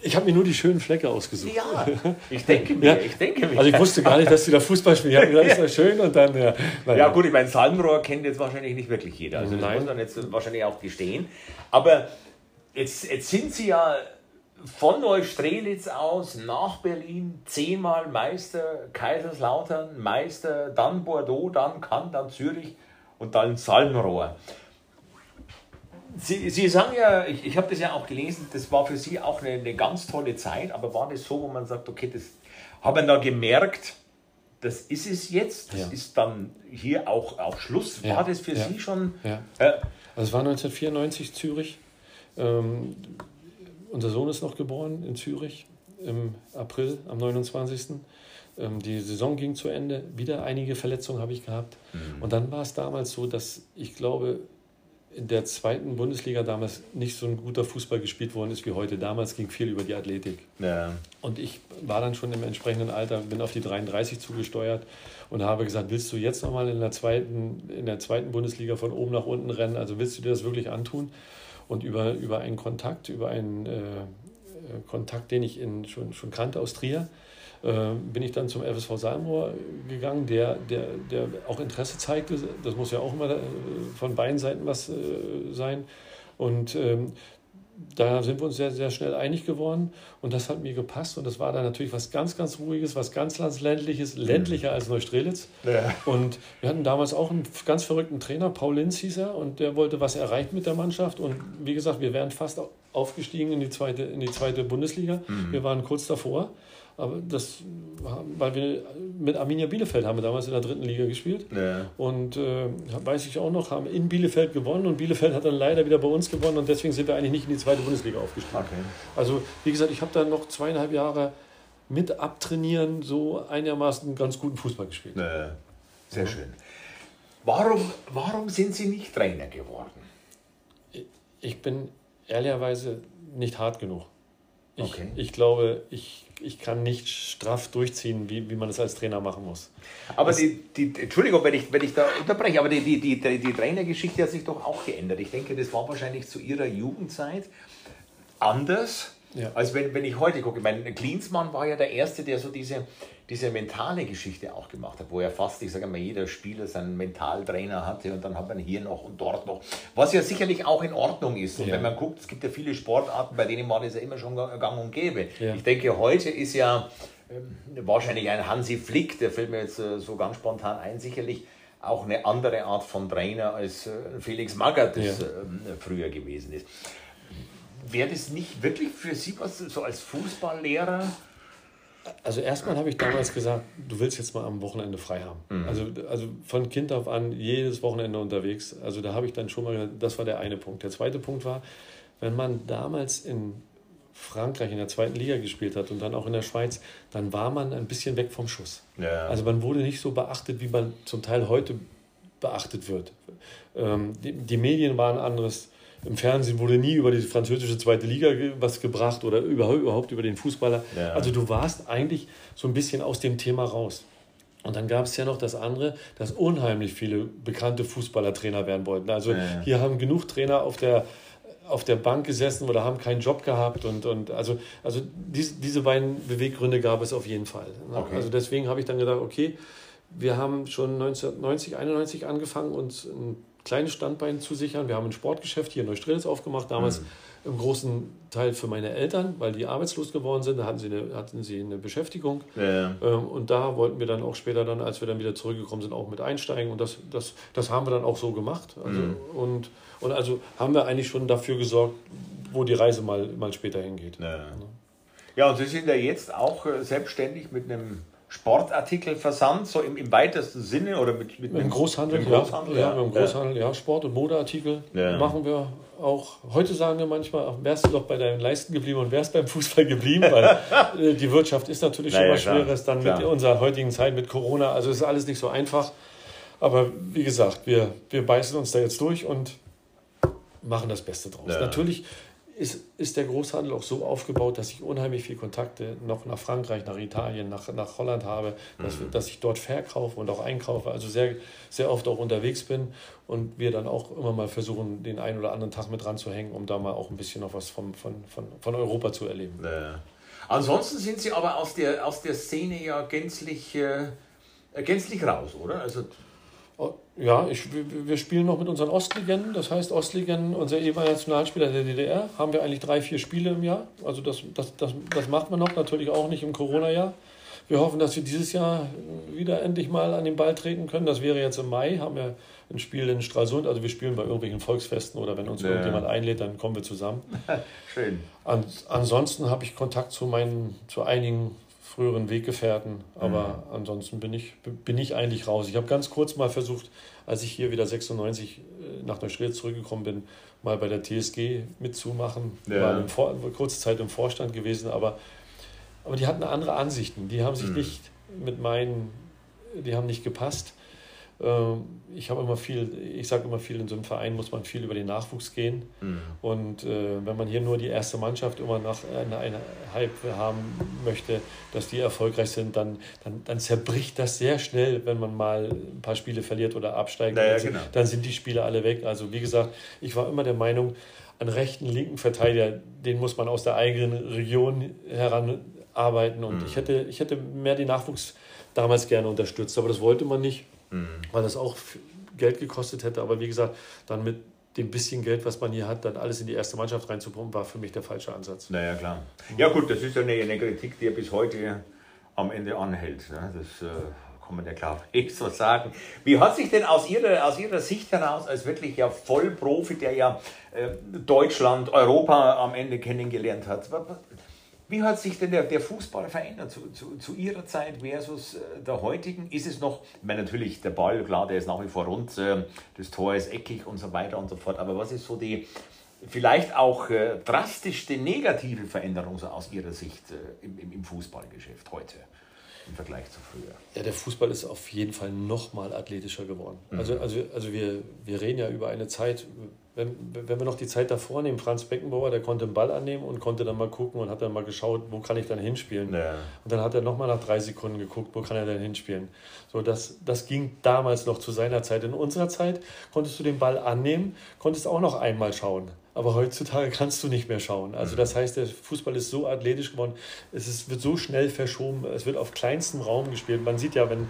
S2: ich habe mir nur die schönen Flecke ausgesucht.
S1: Ja, ich denke mir, ja. ich denke mir.
S2: Also ich wusste gar nicht, dass sie da Fußball spielen. Ich habe gedacht, ist das schön und dann, ja.
S1: Naja. Ja gut, ich meine, Salmrohr kennt jetzt wahrscheinlich nicht wirklich jeder. Also das Nein. muss man jetzt wahrscheinlich auch gestehen. Aber jetzt, jetzt sind sie ja von Neustrelitz aus nach Berlin zehnmal Meister, Kaiserslautern Meister, dann Bordeaux, dann Cannes, dann Zürich und dann Salmrohr. Sie, Sie sagen ja, ich, ich habe das ja auch gelesen, das war für Sie auch eine, eine ganz tolle Zeit, aber war das so, wo man sagt, okay, das haben da gemerkt, das ist es jetzt, das ja. ist dann hier auch, auch Schluss. War ja. das für ja. Sie schon?
S2: Ja. also es war 1994 Zürich. Ähm, unser Sohn ist noch geboren in Zürich im April, am 29. Ähm, die Saison ging zu Ende. Wieder einige Verletzungen habe ich gehabt. Mhm. Und dann war es damals so, dass ich glaube, in der zweiten Bundesliga damals nicht so ein guter Fußball gespielt worden ist wie heute. Damals ging viel über die Athletik. Ja. Und ich war dann schon im entsprechenden Alter, bin auf die 33 zugesteuert und habe gesagt, willst du jetzt nochmal in der zweiten, in der zweiten Bundesliga von oben nach unten rennen? Also willst du dir das wirklich antun? Und über, über einen Kontakt, über einen äh, Kontakt, den ich in, schon, schon kannte aus Trier, äh, bin ich dann zum FSV Salmrohr gegangen, der, der, der auch Interesse zeigte. Das muss ja auch immer äh, von beiden Seiten was äh, sein. Und ähm, da sind wir uns sehr, sehr schnell einig geworden und das hat mir gepasst und das war dann natürlich was ganz, ganz Ruhiges, was ganz, ganz ländliches, ländlicher als Neustrelitz. Ja. Und wir hatten damals auch einen ganz verrückten Trainer, Paul Linz hieß er und der wollte was erreichen mit der Mannschaft und wie gesagt, wir wären fast aufgestiegen in die zweite, in die zweite Bundesliga. Mhm. Wir waren kurz davor aber das, weil wir mit Arminia Bielefeld haben wir damals in der dritten Liga gespielt. Ja. Und äh, weiß ich auch noch, haben in Bielefeld gewonnen und Bielefeld hat dann leider wieder bei uns gewonnen und deswegen sind wir eigentlich nicht in die zweite Bundesliga aufgestiegen. Okay. Also, wie gesagt, ich habe dann noch zweieinhalb Jahre mit abtrainieren so einigermaßen ganz guten Fußball gespielt.
S1: Ja. Sehr schön. Warum, warum sind Sie nicht Trainer geworden?
S2: Ich bin ehrlicherweise nicht hart genug. Ich, okay. ich glaube, ich ich kann nicht straff durchziehen, wie, wie man es als Trainer machen muss.
S1: Aber die, die, Entschuldigung, wenn ich, wenn ich da unterbreche, aber die, die, die, die Trainergeschichte hat sich doch auch geändert. Ich denke, das war wahrscheinlich zu Ihrer Jugendzeit anders, ja. als wenn, wenn ich heute gucke. Mein Klinsmann war ja der Erste, der so diese diese mentale Geschichte auch gemacht hat, wo er fast, ich sage mal, jeder Spieler seinen Mentaltrainer hatte und dann hat man hier noch und dort noch, was ja sicherlich auch in Ordnung ist. Und ja. wenn man guckt, es gibt ja viele Sportarten, bei denen war das ja immer schon gang und gäbe. Ja. Ich denke, heute ist ja äh, wahrscheinlich ein Hansi Flick, der fällt mir jetzt äh, so ganz spontan ein, sicherlich auch eine andere Art von Trainer als äh, Felix Magath das ja. Ähm, früher gewesen ist. Wäre das nicht wirklich für Sie was, so als Fußballlehrer?
S2: Also erstmal habe ich damals gesagt, du willst jetzt mal am Wochenende frei haben. Mhm. Also, also von Kind auf an jedes Wochenende unterwegs. Also da habe ich dann schon mal, das war der eine Punkt. Der zweite Punkt war, wenn man damals in Frankreich in der zweiten Liga gespielt hat und dann auch in der Schweiz, dann war man ein bisschen weg vom Schuss. Ja. Also man wurde nicht so beachtet, wie man zum Teil heute beachtet wird. Ähm, die, die Medien waren anderes im Fernsehen wurde nie über die französische zweite Liga was gebracht oder überhaupt über den Fußballer. Ja. Also du warst eigentlich so ein bisschen aus dem Thema raus. Und dann gab es ja noch das andere, dass unheimlich viele bekannte Fußballer Trainer werden wollten. Also ja. hier haben genug Trainer auf der, auf der Bank gesessen oder haben keinen Job gehabt. Und, und also, also diese, diese beiden Beweggründe gab es auf jeden Fall. Okay. Also deswegen habe ich dann gedacht, okay, wir haben schon 1990, 91 angefangen, uns ein kleines Standbein zu sichern. Wir haben ein Sportgeschäft hier in Neustrelitz aufgemacht, damals mhm. im großen Teil für meine Eltern, weil die arbeitslos geworden sind. Da hatten sie eine, hatten sie eine Beschäftigung. Ja. Ähm, und da wollten wir dann auch später, dann, als wir dann wieder zurückgekommen sind, auch mit einsteigen. Und das, das, das haben wir dann auch so gemacht. Also, mhm. und, und also haben wir eigentlich schon dafür gesorgt, wo die Reise mal, mal später hingeht.
S1: Ja. ja, und Sie sind ja jetzt auch äh, selbstständig mit einem Sportartikelversand, so im, im weitesten Sinne oder mit, mit,
S2: mit dem Großhandel, mit Großhandel, ja, ja, mit dem Großhandel, ja. ja. Sport- und Modeartikel ja. machen wir auch. Heute sagen wir manchmal, wärst du doch bei deinen Leisten geblieben und wärst beim Fußball geblieben, weil äh, die Wirtschaft ist natürlich naja, schon mal schweres dann klar. mit unserer heutigen Zeit mit Corona. Also ist alles nicht so einfach. Aber wie gesagt, wir, wir beißen uns da jetzt durch und machen das Beste draus. Natürlich ist, ist der Großhandel auch so aufgebaut, dass ich unheimlich viele Kontakte noch nach Frankreich, nach Italien, nach, nach Holland habe, dass, mhm. dass ich dort verkaufe und auch einkaufe, also sehr, sehr oft auch unterwegs bin und wir dann auch immer mal versuchen, den einen oder anderen Tag mit ranzuhängen, um da mal auch ein bisschen noch was vom, von, von, von Europa zu erleben.
S1: Ja. Ansonsten sind Sie aber aus der, aus der Szene ja gänzlich, äh, gänzlich raus, oder? Also
S2: ja, ich, wir spielen noch mit unseren Ostligenden. Das heißt, Ostligenden, unser ehemaliger Nationalspieler der DDR, haben wir eigentlich drei, vier Spiele im Jahr. Also das, das, das, das macht man noch, natürlich auch nicht im Corona-Jahr. Wir hoffen, dass wir dieses Jahr wieder endlich mal an den Ball treten können. Das wäre jetzt im Mai, haben wir ein Spiel in Stralsund. Also wir spielen bei irgendwelchen Volksfesten oder wenn uns ja. irgendjemand einlädt, dann kommen wir zusammen.
S1: Schön.
S2: An, ansonsten habe ich Kontakt zu meinen, zu einigen früheren Weggefährten. Aber mhm. ansonsten bin ich, bin ich eigentlich raus. Ich habe ganz kurz mal versucht, als ich hier wieder 96 äh, nach Neustrelitz zurückgekommen bin, mal bei der TSG mitzumachen. Ja. War Vor kurze Zeit im Vorstand gewesen, aber, aber die hatten andere Ansichten. Die haben sich mhm. nicht mit meinen, die haben nicht gepasst. Ähm, ich habe immer viel, ich sage immer viel, in so einem Verein muss man viel über den Nachwuchs gehen. Mhm. Und äh, wenn man hier nur die erste Mannschaft immer nach einer, einer Hype haben möchte, dass die erfolgreich sind, dann, dann, dann zerbricht das sehr schnell, wenn man mal ein paar Spiele verliert oder absteigt.
S1: Naja, also, genau.
S2: Dann sind die Spiele alle weg. Also wie gesagt, ich war immer der Meinung, einen rechten, linken Verteidiger, den muss man aus der eigenen Region heranarbeiten. Und mhm. ich, hätte, ich hätte mehr den Nachwuchs damals gerne unterstützt, aber das wollte man nicht mhm. weil das auch Geld gekostet hätte. Aber wie gesagt, dann mit dem bisschen Geld, was man hier hat, dann alles in die erste Mannschaft reinzupumpen, war für mich der falsche Ansatz.
S1: Naja, klar. Ja gut, das ist ja eine, eine Kritik, die ja bis heute am Ende anhält. Ne? Das äh, kann man ja klar ich so sagen. Wie hat sich denn aus Ihrer, aus Ihrer Sicht heraus, als wirklich ja Vollprofi, der ja äh, Deutschland, Europa am Ende kennengelernt hat, wie hat sich denn der, der Fußball verändert zu, zu, zu Ihrer Zeit versus äh, der heutigen? Ist es noch, ich meine natürlich der Ball, klar, der ist nach wie vor rund, äh, das Tor ist eckig und so weiter und so fort, aber was ist so die vielleicht auch äh, drastischste negative Veränderung so aus Ihrer Sicht im, im, im Fußballgeschäft heute? im Vergleich zu früher.
S2: Ja, der Fußball ist auf jeden Fall noch mal athletischer geworden. Mhm. Also, also, also wir, wir reden ja über eine Zeit, wenn, wenn wir noch die Zeit davor nehmen, Franz Beckenbauer, der konnte den Ball annehmen und konnte dann mal gucken und hat dann mal geschaut, wo kann ich dann hinspielen. Ja. Und dann hat er nochmal nach drei Sekunden geguckt, wo kann er denn hinspielen. So, das, das ging damals noch zu seiner Zeit. In unserer Zeit konntest du den Ball annehmen, konntest auch noch einmal schauen. Aber heutzutage kannst du nicht mehr schauen. Also das heißt, der Fußball ist so athletisch geworden, es ist, wird so schnell verschoben, es wird auf kleinstem Raum gespielt. Man sieht ja, wenn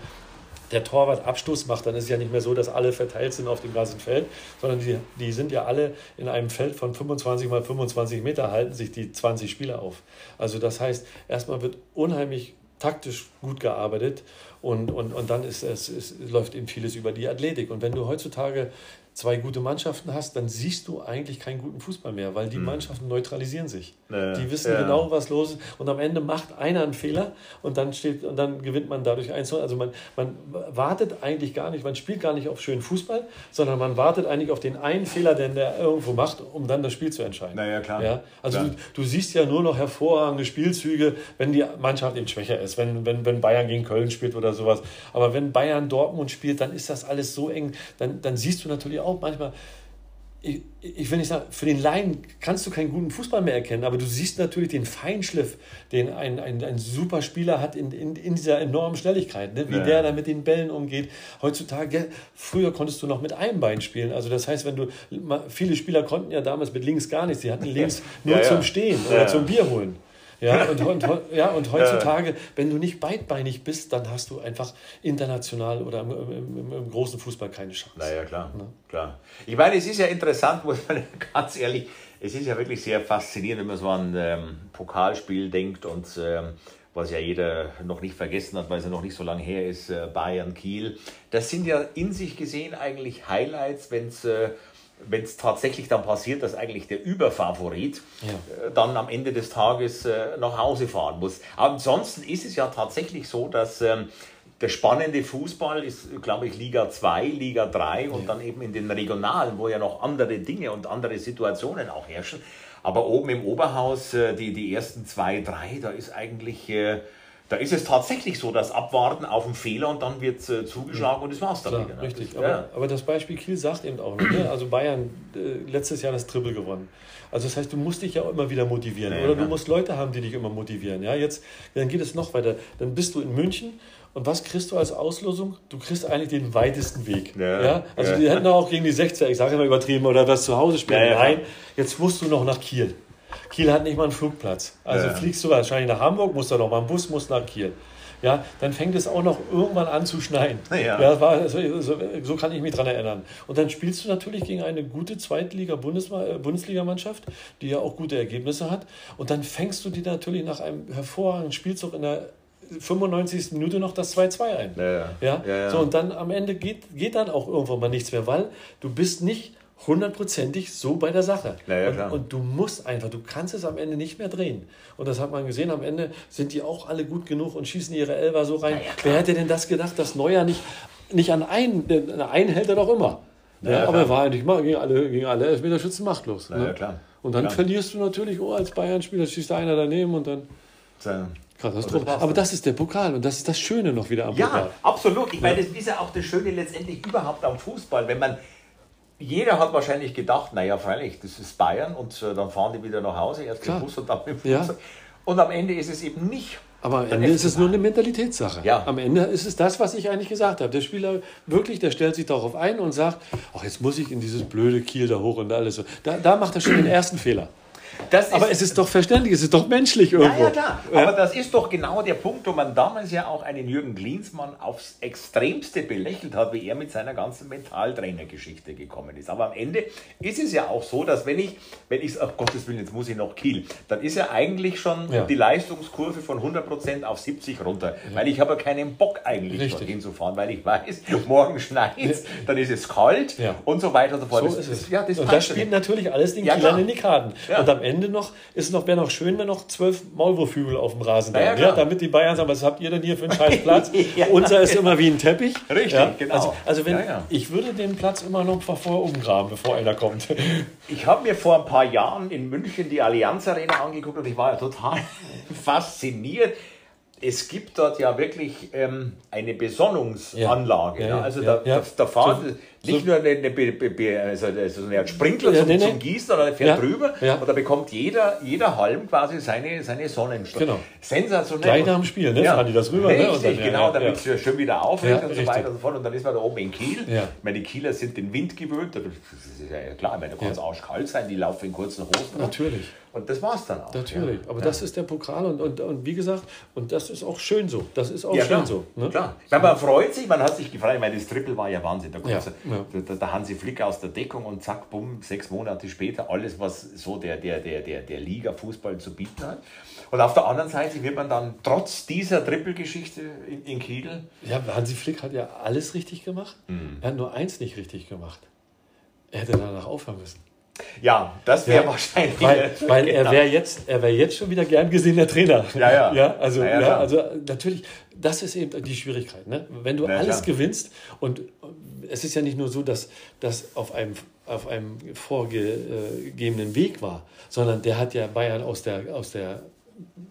S2: der Torwart Abstoß macht, dann ist es ja nicht mehr so, dass alle verteilt sind auf dem ganzen Feld, sondern die, die sind ja alle in einem Feld von 25 mal 25 Meter, halten sich die 20 Spieler auf. Also das heißt, erstmal wird unheimlich taktisch gut gearbeitet und, und, und dann ist es, es läuft eben vieles über die Athletik. Und wenn du heutzutage zwei gute Mannschaften hast, dann siehst du eigentlich keinen guten Fußball mehr, weil die hm. Mannschaften neutralisieren sich. Ja, die wissen ja. genau, was los ist. Und am Ende macht einer einen Fehler und dann steht und dann gewinnt man dadurch 1 Also man, man wartet eigentlich gar nicht, man spielt gar nicht auf schönen Fußball, sondern man wartet eigentlich auf den einen Fehler, den der irgendwo macht, um dann das Spiel zu entscheiden.
S1: Naja, klar.
S2: Ja? Also klar. Du, du siehst ja nur noch hervorragende Spielzüge, wenn die Mannschaft eben schwächer ist, wenn, wenn, wenn Bayern gegen Köln spielt oder sowas. Aber wenn Bayern Dortmund spielt, dann ist das alles so eng, dann, dann siehst du natürlich auch auch manchmal, ich, ich will nicht sagen, für den Laien kannst du keinen guten Fußball mehr erkennen, aber du siehst natürlich den Feinschliff, den ein, ein, ein super Spieler hat in, in, in dieser enormen Schnelligkeit, ne? wie ja. der da mit den Bällen umgeht. Heutzutage, früher konntest du noch mit einem Bein spielen. Also das heißt, wenn du, viele Spieler konnten ja damals mit links gar nichts, sie hatten links nur ja, ja. zum Stehen oder zum Bier holen. Ja, und, und, ja, und heutzutage, wenn du nicht beidbeinig bist, dann hast du einfach international oder im, im, im großen Fußball keine Chance.
S1: Naja, klar, ja. klar. Ich meine, es ist ja interessant, muss man ganz ehrlich, es ist ja wirklich sehr faszinierend, wenn man so an ähm, Pokalspiel denkt und ähm, was ja jeder noch nicht vergessen hat, weil es ja noch nicht so lange her ist, äh, Bayern Kiel. Das sind ja in sich gesehen eigentlich Highlights, wenn es äh, wenn es tatsächlich dann passiert, dass eigentlich der Überfavorit ja. Äh, dann am Ende des Tages äh, nach Hause fahren muss. Aber ansonsten ist es ja tatsächlich so, dass ähm, der spannende Fußball ist, glaube ich, Liga 2, Liga 3 und ja. dann eben in den Regionalen, wo ja noch andere Dinge und andere Situationen auch herrschen. Aber oben im Oberhaus, äh, die, die ersten zwei, drei, da ist eigentlich Da ist es tatsächlich so, dass Abwarten auf den Fehler und dann wird äh, zugeschlagen und das war's dann
S2: Klar,
S1: wieder. Ne?
S2: richtig.
S1: Das,
S2: Aber,
S1: ja.
S2: aber das Beispiel Kiel sagt eben auch noch, ne? also Bayern äh, letztes Jahr das Triple gewonnen. Also das heißt, du musst dich ja auch immer wieder motivieren.
S1: Ja,
S2: oder
S1: ja.
S2: du musst Leute haben, die dich immer motivieren. Ja, jetzt, dann geht es noch weiter. Dann bist du in München und was kriegst du als Auslosung? Du kriegst eigentlich den weitesten Weg.
S1: Ja,
S2: Also
S1: ja.
S2: die hätten auch gegen die 60er, ich sage immer übertrieben, oder was zu Hause spielen.
S1: Ja, ja,
S2: Nein, jetzt musst du noch nach Kiel. Kiel hat nicht mal einen Flugplatz. Also
S1: Ja.
S2: fliegst du wahrscheinlich nach Hamburg, musst dann noch mal einen Bus, musst nach Kiel. Ja, dann fängt es auch noch irgendwann an zu schneien.
S1: Ja.
S2: ja war, so, so, so kann ich mich dran erinnern. Und dann spielst du natürlich gegen eine gute Zweitliga-Bundesligamannschaft, die ja auch gute Ergebnisse hat. Und dann fängst du dir natürlich nach einem hervorragenden Spielzug in der 95. Minute noch das 2-2 ein.
S1: Ja, ja.
S2: Ja?
S1: Ja, ja.
S2: So, und dann am Ende geht, geht dann auch irgendwann mal nichts mehr, weil du bist nicht hundertprozentig so bei der Sache.
S1: Ja, ja,
S2: und, und du musst einfach, du kannst es am Ende nicht mehr drehen. Und das hat man gesehen, am Ende sind die auch alle gut genug und schießen ihre Elfer so rein. Wer hätte denn das gedacht, dass Neuer nicht, nicht an einen, denn einen hält er doch immer. Ja,
S1: ja,
S2: aber er war eigentlich mal gegen alle, gegen alle Elfmeterschützen machtlos.
S1: Ja,
S2: ne?
S1: ja.
S2: Und dann verlierst du natürlich, oh, als Bayern-Spieler schießt einer daneben und dann. Katastrophe. Aber das ist der Pokal und das ist das Schöne noch wieder am
S1: Ja,
S2: Pokal.
S1: absolut. Ich meine, das ist ja auch das Schöne letztendlich überhaupt am Fußball. Wenn man, jeder hat wahrscheinlich gedacht, naja, freilich, das ist Bayern und äh, dann fahren die wieder nach Hause, erst
S2: Klar.
S1: mit Bus und dann mit dem
S2: Ja.
S1: Flugzeug. Und am Ende ist es eben nicht.
S2: Aber am Ende ist es nur eine Mentalitätssache.
S1: Ja.
S2: Am Ende ist es das, was ich eigentlich gesagt habe. Der Spieler wirklich, der stellt sich darauf ein und sagt, ach, jetzt muss ich in dieses blöde Kiel da hoch und alles so. Da, da macht er schon den ersten Fehler.
S1: Das
S2: Aber es ist doch verständlich, es ist doch menschlich irgendwo.
S1: Ja, ja, klar. Aber das ist doch genau der Punkt, wo man damals ja auch einen Jürgen Klinsmann aufs Extremste belächelt hat, wie er mit seiner ganzen Mentaltrainergeschichte gekommen ist. Aber am Ende ist es ja auch so, dass wenn ich, wenn ich, ach Gottes Willen, jetzt muss ich noch Kiel, dann ist ja eigentlich schon
S2: Ja.
S1: die Leistungskurve von 100% auf 70 runter. Weil ich habe ja keinen Bock eigentlich
S2: Richtig.
S1: dorthin zu fahren, weil ich weiß, morgen schneit es, dann ist es kalt
S2: Ja.
S1: und so weiter und so fort.
S2: So
S1: Das-
S2: ist es.
S1: Ja, das
S2: und das spielt natürlich alles den
S1: Ja,
S2: Kielern in die Karten.
S1: Ja.
S2: Und am Ende noch ist noch, wäre noch schön, wenn noch zwölf Maulwurfhügel auf dem Rasen
S1: Ja, ja,
S2: wären. Ja,
S1: klar.
S2: damit die Bayern sagen, was habt ihr denn hier für einen scheiß Platz?
S1: Ja,
S2: Unser ist immer wie ein Teppich.
S1: Richtig,
S2: ja?
S1: genau.
S2: Also, also wenn,
S1: Ja, ja.
S2: ich würde den Platz immer noch vorher umgraben, bevor einer kommt.
S1: Ich habe mir vor ein paar Jahren in München die Allianz Arena angeguckt und ich war ja total fasziniert. Es gibt dort ja wirklich ähm, eine Besonnungsanlage.
S2: Ja,
S1: Ja,
S2: ja,
S1: also
S2: ja,
S1: da,
S2: ja.
S1: da, da fahren
S2: So-
S1: nicht nur eine, eine, also so eine Art Sprinkler
S2: Ja,
S1: zum,
S2: nee, nee.
S1: zum Gießen, sondern er fährt
S2: Ja,
S1: drüber
S2: ja.
S1: und da bekommt jeder, jeder Halm quasi seine, seine Sonnenstrahlung.
S2: Genau.
S1: Sensationell.
S2: Gleich nach dem Spiel, ne, fahren die das rüber, ne,
S1: Richtig,
S2: und dann- ja,
S1: genau,
S2: ja,
S1: damit
S2: ja.
S1: es schön wieder
S2: Ja,
S1: und so weiter und so fort. Und dann ist man da oben in Kiel.
S2: Ja.
S1: Ich meine, die Kieler sind den Wind gewöhnt. Das ist ja klar, ich meine, da kann es
S2: Ja.
S1: arschkalt sein, die laufen in kurzen Hosen.
S2: Natürlich.
S1: Und das war's dann auch.
S2: Natürlich,
S1: Ja.
S2: aber das ist der Pokal und, und, und wie gesagt, und das ist auch schön so. Das ist auch
S1: ja,
S2: schön
S1: klar.
S2: so. Ne?
S1: Klar. Meine, man freut sich, man hat sich gefreut. Ich meine, das Triple war ja Wahnsinn. Da
S2: Ja,
S1: so-
S2: ja.
S1: Der, der Hansi Flick aus der Deckung und zack, bumm, sechs Monate später alles, was so der, der, der, der, der Liga-Fußball zu bieten hat. Und auf der anderen Seite wird man dann trotz dieser Triple-Geschichte in, in Kiel
S2: Ja, Hansi Flick hat ja alles richtig gemacht.
S1: Mhm.
S2: Er hat nur eins nicht richtig gemacht. Er hätte danach aufhören müssen.
S1: Ja, das wäre
S2: Ja,
S1: wahrscheinlich.
S2: Weil, weil er wäre jetzt, er wäre jetzt schon wieder gern gesehener Trainer.
S1: Ja, ja.
S2: ja also,
S1: Ja, ja,
S2: ja, also natürlich, das ist eben die Schwierigkeit. Ne? Wenn du
S1: Ja,
S2: alles gewinnst und es ist ja nicht nur so, dass das auf einem, auf einem vorgegebenen Weg war, sondern der hat ja Bayern aus der, aus der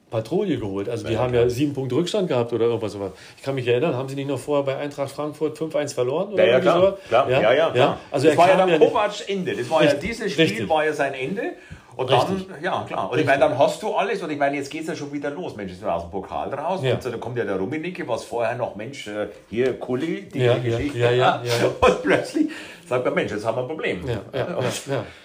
S2: Patrouille geholt. Also die
S1: Ja,
S2: haben
S1: klar.
S2: ja sieben Punkte Rückstand gehabt oder irgendwas. sowas. Ich kann mich erinnern, haben sie nicht noch vorher bei Eintracht Frankfurt 5-1 verloren? Oder
S1: Ja, ja, klar. klar. Ja, ja, klar.
S2: Also
S1: das war ja dann Kovacs Ende. Das war ja, dieses Spiel
S2: richtig.
S1: war ja sein Ende. Und dann,
S2: Richtig.
S1: ja klar. Und ich meine, dann hast du alles. Und ich meine, jetzt geht es ja schon wieder los. Mensch, wir aus dem Pokal raus.
S2: Ja.
S1: Und so, da kommt ja der Rummenigge, was vorher noch, Mensch, äh, hier Kulli, die
S2: Ja, ja,
S1: Geschichte.
S2: ja, ja, ja.
S1: Und plötzlich sagt man, Mensch, jetzt haben wir ein Problem.
S2: Ja, ja, ja, ja.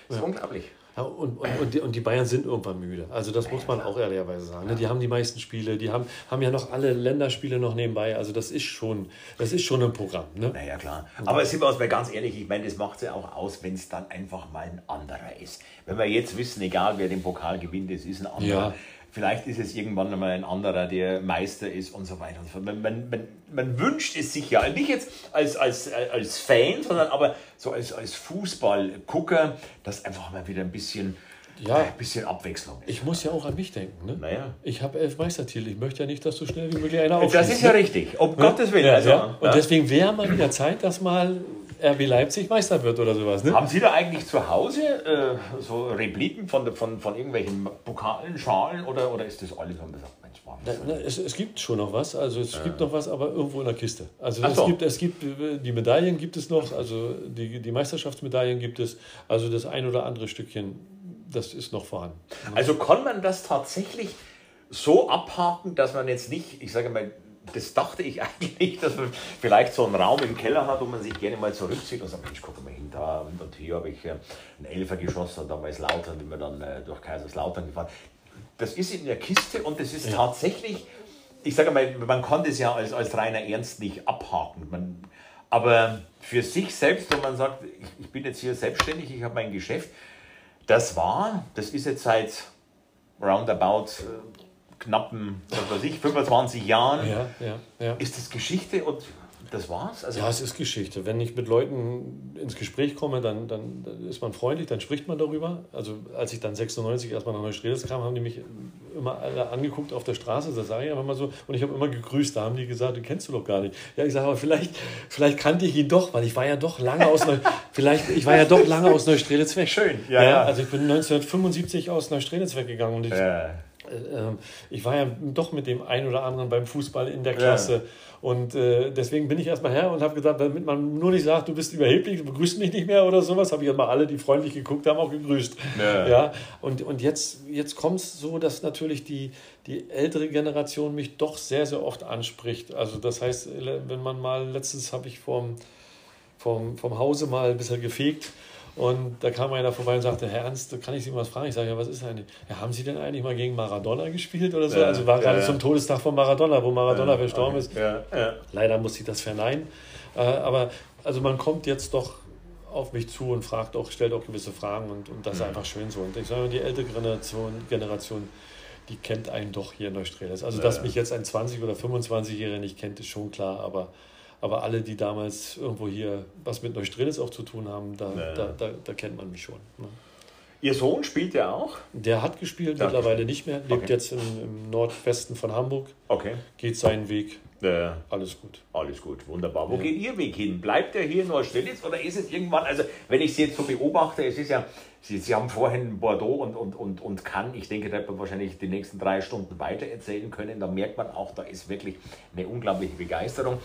S1: Das ist unglaublich.
S2: Ja, und, und, und, die, und die Bayern sind irgendwann müde. Also das muss man auch ehrlicherweise sagen. ne? Die haben die meisten Spiele, die haben, haben ja noch alle Länderspiele noch nebenbei. Also das ist schon, das ist schon ein Programm. Ne?
S1: Naja, klar. Aber sind wir uns mal ganz ehrlich, ich meine, das macht es ja auch aus, wenn es dann einfach mal ein anderer ist. Wenn wir jetzt wissen, egal wer den Pokal gewinnt, es ist ein anderer.
S2: Ja.
S1: Vielleicht ist es irgendwann mal ein anderer, der Meister ist und so weiter und so fort. Man, man, man, man wünscht es sich ja, nicht jetzt als, als, als Fan, sondern aber so als, als Fußballgucker, dass einfach mal wieder ein bisschen ja, ein bisschen Abwechslung.
S2: Ich muss ja auch an mich denken. Ne?
S1: Naja.
S2: Ich habe elf Meistertitel. Ich möchte ja nicht, dass so schnell wie möglich einer aufschießt.
S1: Das ist ja richtig. Um ja? Gottes Willen.
S2: Ja, also, ja. Und deswegen wäre mal wieder Zeit, dass mal RB Leipzig Meister wird oder sowas. Ne?
S1: Haben Sie da eigentlich zu Hause äh, so Repliken von, von, von irgendwelchen Pokalen, Schalen oder, oder ist das alles, gesagt,
S2: na, na, es, es, gibt schon noch was, also es gibt noch was, aber irgendwo in der Kiste. Also es, so. gibt, es gibt die Medaillen gibt es noch, also die, die Meisterschaftsmedaillen gibt es, also das ein oder andere Stückchen, das ist noch vorhanden.
S1: Also kann man das tatsächlich so abhaken, dass man jetzt nicht, ich sage mal, das dachte ich eigentlich, dass man vielleicht so einen Raum im Keller hat, wo man sich gerne mal zurückzieht und sagt, Mensch, guck mal hin, da und hier habe ich äh, einen Elfer geschossen und damals Lautern, sind wir dann äh, durch Kaiserslautern gefahren. Das ist in der Kiste und das ist ja. tatsächlich, ich sage mal, man kann das ja als, als reiner Ernst nicht abhaken. Man, aber für sich selbst, wenn man sagt, ich, ich bin jetzt hier selbstständig, ich habe mein Geschäft, das war, das ist jetzt seit roundabout äh, knappen, was weiß ich, 25 Jahren
S2: ja, ja, ja.
S1: ist das Geschichte und das war's?
S2: Also ja, es ist Geschichte. Wenn ich mit Leuten ins Gespräch komme, dann, dann, ist man freundlich, dann spricht man darüber. Also als ich dann 96 erstmal nach Neustrelitz kam, haben die mich immer alle angeguckt auf der Straße, das sage ich einfach mal so. Und ich habe immer gegrüßt, da haben die gesagt, den kennst du doch gar nicht. Ja, ich sage, aber vielleicht, vielleicht kannte ich ihn doch, weil ich war ja doch lange aus Neu vielleicht, ich war ja doch lange aus Neustrelitz weg.
S1: Schön,
S2: ja, ja. Also ich bin 1975 aus Neustrelitz weggegangen und ich, ja ich war ja doch mit dem einen oder anderen beim Fußball in der Klasse. Ja. Und äh, deswegen bin ich erstmal her und habe gesagt, damit man nur nicht sagt, du bist überheblich, du begrüßt mich nicht mehr oder sowas, habe ich erstmal alle, die freundlich geguckt haben, auch gegrüßt. Ja. ja und, und jetzt, jetzt kommt es so, dass natürlich die, die ältere Generation mich doch sehr, sehr oft anspricht. Also das heißt, wenn man mal, letztens habe ich vom, vom, vom Hause mal ein bisschen gefegt und da kam einer vorbei und sagte, Herr Ernst, kann ich Sie was fragen? Ich sage, ja, was ist eigentlich? Ja, haben Sie denn eigentlich mal gegen Maradona gespielt oder so? Ja, also war ja, gerade ja. zum Todestag von Maradona, wo Maradona verstorben ist. Leider musste ich das verneinen. Äh, aber also man kommt jetzt doch auf mich zu und fragt auch, stellt auch gewisse Fragen und, und das ist mhm. einfach schön so. Und ich sage, die ältere Generation, Generation die kennt einen doch hier in Neustrelitz. Also, dass mich jetzt ein 20- oder 25-Jähriger nicht kennt, ist schon klar, aber aber alle, die damals irgendwo hier was mit Neustrelitz auch zu tun haben, da, ja. da, da, da, kennt man mich schon. Ne?
S1: Ihr Sohn spielt ja auch?
S2: Der hat gespielt, Der mittlerweile nicht mehr. Lebt okay. jetzt im, im, Nordwesten von Hamburg.
S1: Okay.
S2: Geht seinen Weg.
S1: Ja.
S2: Alles gut.
S1: Alles gut, wunderbar. Wo ja. geht Ihr Weg hin? Bleibt er hier in Neustrelitz oder ist es irgendwann, also wenn ich Sie jetzt so beobachte, es ist ja, Sie, Sie haben vorhin Bordeaux und, und, und, und Cannes, ich denke, da wird man wahrscheinlich die nächsten drei Stunden weiter erzählen können. Da merkt man auch, da ist wirklich eine unglaubliche Begeisterung.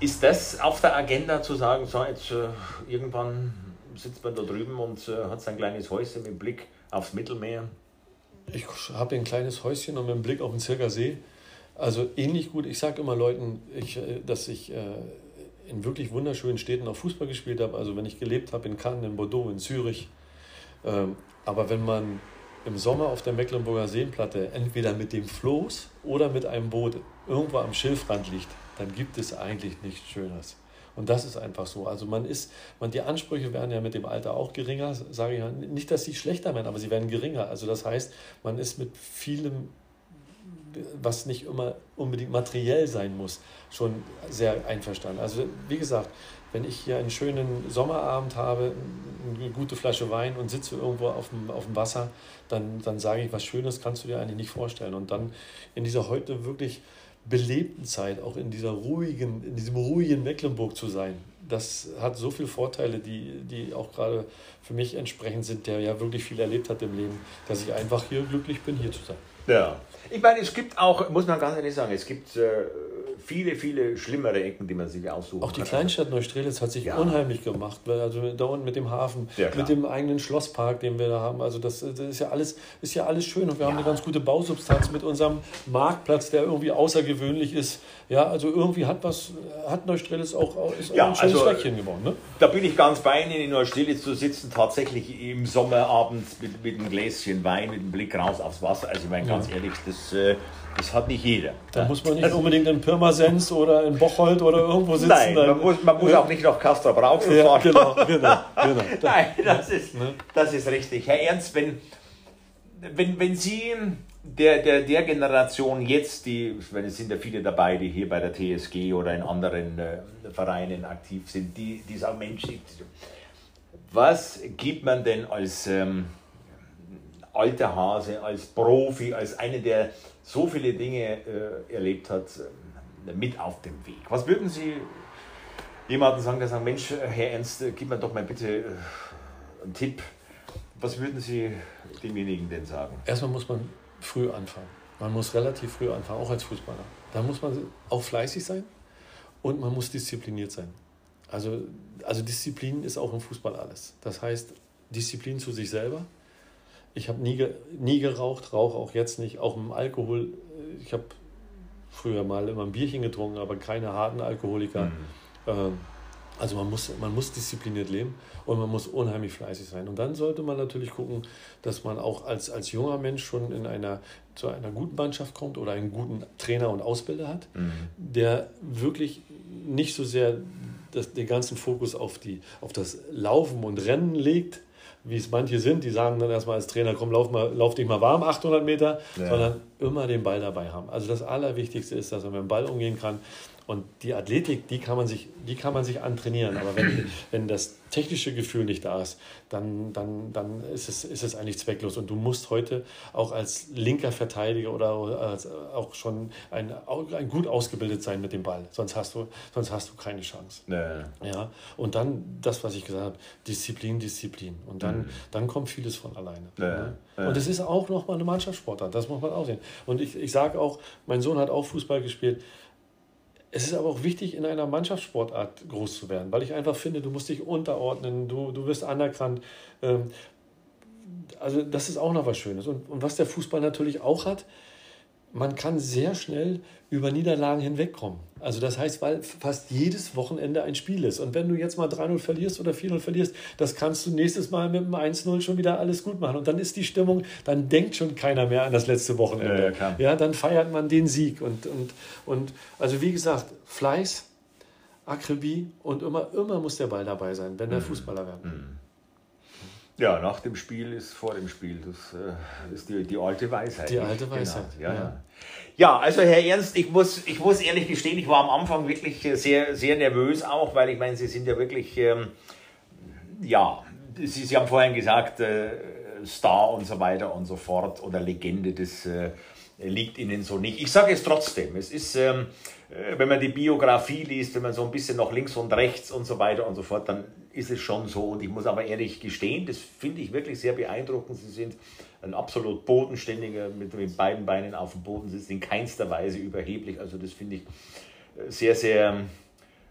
S1: Ist das auf der Agenda zu sagen, so jetzt äh, irgendwann sitzt man da drüben und äh, hat sein kleines Häuschen mit Blick aufs Mittelmeer?
S2: Ich habe ein kleines Häuschen und mit Blick auf den Zirker See. Also ähnlich gut. Ich sage immer Leuten, ich, äh, dass ich äh, in wirklich wunderschönen Städten auch Fußball gespielt habe. Also wenn ich gelebt habe in Cannes, in Bordeaux, in Zürich. Ähm, aber wenn man im Sommer auf der Mecklenburger Seenplatte entweder mit dem Floß oder mit einem Boot irgendwo am Schilfrand liegt, dann gibt es eigentlich nichts Schöneres. Und das ist einfach so. Also man ist, man, die Ansprüche werden ja mit dem Alter auch geringer, sage ich ja. Nicht, dass sie schlechter werden, aber sie werden geringer. Also das heißt, man ist mit vielem, was nicht immer unbedingt materiell sein muss, schon sehr einverstanden. Also wie gesagt, wenn ich hier einen schönen Sommerabend habe, eine gute Flasche Wein und sitze irgendwo auf dem, auf dem Wasser, dann, dann sage ich, was Schönes kannst du dir eigentlich nicht vorstellen. Und dann in dieser heute wirklich belebten Zeit, auch in dieser ruhigen, in diesem ruhigen Mecklenburg zu sein, das hat so viele Vorteile, die, die auch gerade für mich entsprechend sind, der ja wirklich viel erlebt hat im Leben, dass ich einfach hier glücklich bin, hier zu sein.
S1: Ja. Ich meine, es gibt auch, muss man ganz ehrlich sagen, es gibt äh, viele, viele schlimmere Ecken, die man sich aussucht.
S2: Auch die Kleinstadt Neustrelitz hat sich ja. unheimlich gemacht. Also da unten mit dem Hafen, ja, mit dem eigenen Schlosspark, den wir da haben. Also das, das, ist, ja alles, ist ja alles schön und wir haben eine ganz gute Bausubstanz mit unserem Marktplatz, der irgendwie außergewöhnlich ist. Ja, also irgendwie hat was, hat Neustrelitz auch ist
S1: ja, ein schönes also, Fleckchen geworden. Ne? Da bin ich ganz bei Ihnen, in Neustrelitz zu sitzen, tatsächlich im Sommerabend mit, mit einem Gläschen Wein, mit einem Blick raus aufs Wasser. Also ich meine, ganz ehrlich, das... Äh, das hat nicht jeder.
S2: Da muss man nicht also, unbedingt in Pirmasens oder in Bocholt oder irgendwo sitzen.
S1: Nein, man muss, man muss auch nicht nach Castor Brauxel
S2: ja, fahren. Genau, genau,
S1: genau. Nein, das ist, ne? das ist richtig. Herr Ernst, wenn, wenn, wenn Sie der, der, der Generation jetzt, die, wenn es sind ja viele dabei, die hier bei der TSG oder in anderen äh, Vereinen aktiv sind, die, die sagen, Mensch, was gibt man denn als... Ähm, alter Hase, als Profi, als einer, der so viele Dinge äh, erlebt hat, äh, mit auf dem Weg. Was würden Sie jemandem sagen, der sagt, Mensch, Herr Ernst, gib mir doch mal bitte äh, einen Tipp. Was würden Sie demjenigen denn sagen?
S2: Erstmal muss man früh anfangen. Man muss relativ früh anfangen, auch als Fußballer. Da muss man auch fleißig sein und man muss diszipliniert sein. Also, also Disziplin ist auch im Fußball alles. Das heißt, Disziplin zu sich selber. Ich habe nie, nie geraucht, rauche auch jetzt nicht. Auch im Alkohol. Ich habe früher mal immer ein Bierchen getrunken, aber keine harten Alkoholiker. Mhm. Ähm, also man muss, man muss diszipliniert leben und man muss unheimlich fleißig sein. Und dann sollte man natürlich gucken, dass man auch als, als junger Mensch schon in einer, zu einer guten Mannschaft kommt oder einen guten Trainer und Ausbilder hat, mhm. der wirklich nicht so sehr das, den ganzen Fokus auf, die, auf das Laufen und Rennen legt, wie es manche sind, die sagen dann erstmal als Trainer, komm, lauf, mal, lauf dich mal warm, 800 Meter, ja. sondern immer den Ball dabei haben. Also das Allerwichtigste ist, dass man mit dem Ball umgehen kann, und die Athletik, die kann man sich, die kann man sich antrainieren. Aber wenn, wenn das technische Gefühl nicht da ist, dann, dann, dann ist, es, ist es eigentlich zwecklos. Und du musst heute auch als linker Verteidiger oder als, auch schon ein, ein gut ausgebildet sein mit dem Ball. Sonst hast du, sonst hast du keine Chance. Nee. Ja? Und dann das, was ich gesagt habe, Disziplin, Disziplin. Und dann, mhm. dann kommt vieles von alleine. Nee. Ne? Und es ist auch nochmal eine Mannschaftssportart, das muss man auch sehen. Und ich, ich sage auch, mein Sohn hat auch Fußball gespielt es ist aber auch wichtig, in einer Mannschaftssportart groß zu werden, weil ich einfach finde, du musst dich unterordnen, du, du wirst anerkannt. Ähm, also das ist auch noch was Schönes. Und, und was der Fußball natürlich auch hat, man kann sehr schnell über Niederlagen hinwegkommen. Also das heißt, weil fast jedes Wochenende ein Spiel ist. Und wenn du jetzt mal 3-0 verlierst oder 4-0 verlierst, das kannst du nächstes Mal mit einem 1-0 schon wieder alles gut machen. Und dann ist die Stimmung, dann denkt schon keiner mehr an das letzte Wochenende. Ja, ja, dann feiert man den Sieg. Und, und, und also wie gesagt, Fleiß, Akribie und immer, immer muss der Ball dabei sein, wenn der mhm. Fußballer werden. Mhm.
S1: Ja, nach dem Spiel ist vor dem Spiel. Das äh, ist die, die alte Weisheit.
S2: Die alte Weisheit.
S1: Genau. Ja, ja. ja, also Herr Ernst, ich muss, ich muss ehrlich gestehen, ich war am Anfang wirklich sehr, sehr nervös auch, weil ich meine, Sie sind ja wirklich, ähm, ja, Sie, Sie haben vorhin gesagt, äh, Star und so weiter und so fort oder Legende, das äh, liegt Ihnen so nicht. Ich sage es trotzdem. Es ist, ähm, äh, wenn man die Biografie liest, wenn man so ein bisschen nach links und rechts und so weiter und so fort, dann ist es schon so. Und ich muss aber ehrlich gestehen, das finde ich wirklich sehr beeindruckend. Sie sind ein absolut bodenständiger, mit den beiden Beinen auf dem Boden sitzt, in keinster Weise überheblich. Also das finde ich äh, sehr, sehr,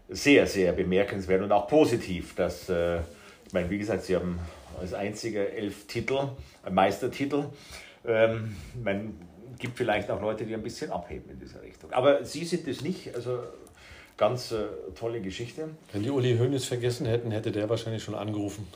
S1: sehr, sehr bemerkenswert und auch positiv, dass, äh, ich meine, wie gesagt, Sie haben als einziger elf Titel, Meistertitel. Ähm, meine, gibt vielleicht auch Leute, die ein bisschen abheben in dieser Richtung. Aber Sie sind es nicht, also ganz äh, tolle Geschichte.
S2: Wenn die Uli Hoeneß vergessen hätten, hätte der wahrscheinlich schon angerufen.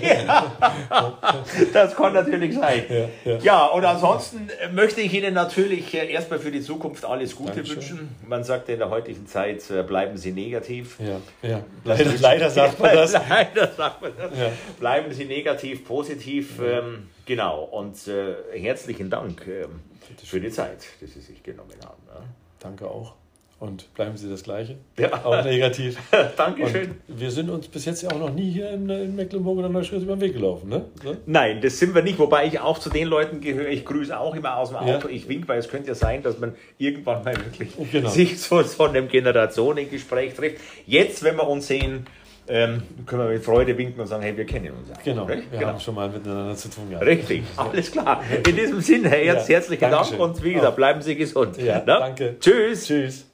S1: ja, das kann natürlich sein. Ja, ja. ja, und ansonsten möchte ich Ihnen natürlich äh, erstmal für die Zukunft alles Gute Dankeschön. wünschen. Man sagt in der heutigen Zeit, äh, bleiben Sie negativ.
S2: Ja, ja. Leider, leider sagt man das.
S1: leider sagt man das. Bleiben Sie negativ, positiv. Ähm, genau, und äh, herzlichen Dank. Ähm, für die Zeit, die Sie sich genommen haben. Ja.
S2: Danke auch. Und bleiben Sie das Gleiche.
S1: Ja.
S2: Auch negativ.
S1: Dankeschön.
S2: Und wir sind uns bis jetzt ja auch noch nie hier in, in Mecklenburg oder Neuschwitz über den Weg gelaufen, ne?
S1: So? Nein, das sind wir nicht. Wobei ich auch zu den Leuten gehöre. Ich grüße auch immer aus dem Auto. Ja. Ich wink, weil es könnte ja sein, dass man irgendwann mal wirklich genau. sich so, so einem Generationengespräch trifft. Jetzt, wenn wir uns sehen, ähm, können wir mit Freude winken und sagen, hey, wir kennen uns.
S2: Auch, genau, recht? wir genau. haben schon mal miteinander zu tun
S1: gehabt. Richtig, alles klar. In diesem Sinne, Herr Ernst, ja, herzlichen Dank und wie gesagt, bleiben Sie gesund.
S2: Ja, danke.
S1: Tschüss.
S2: Tschüss.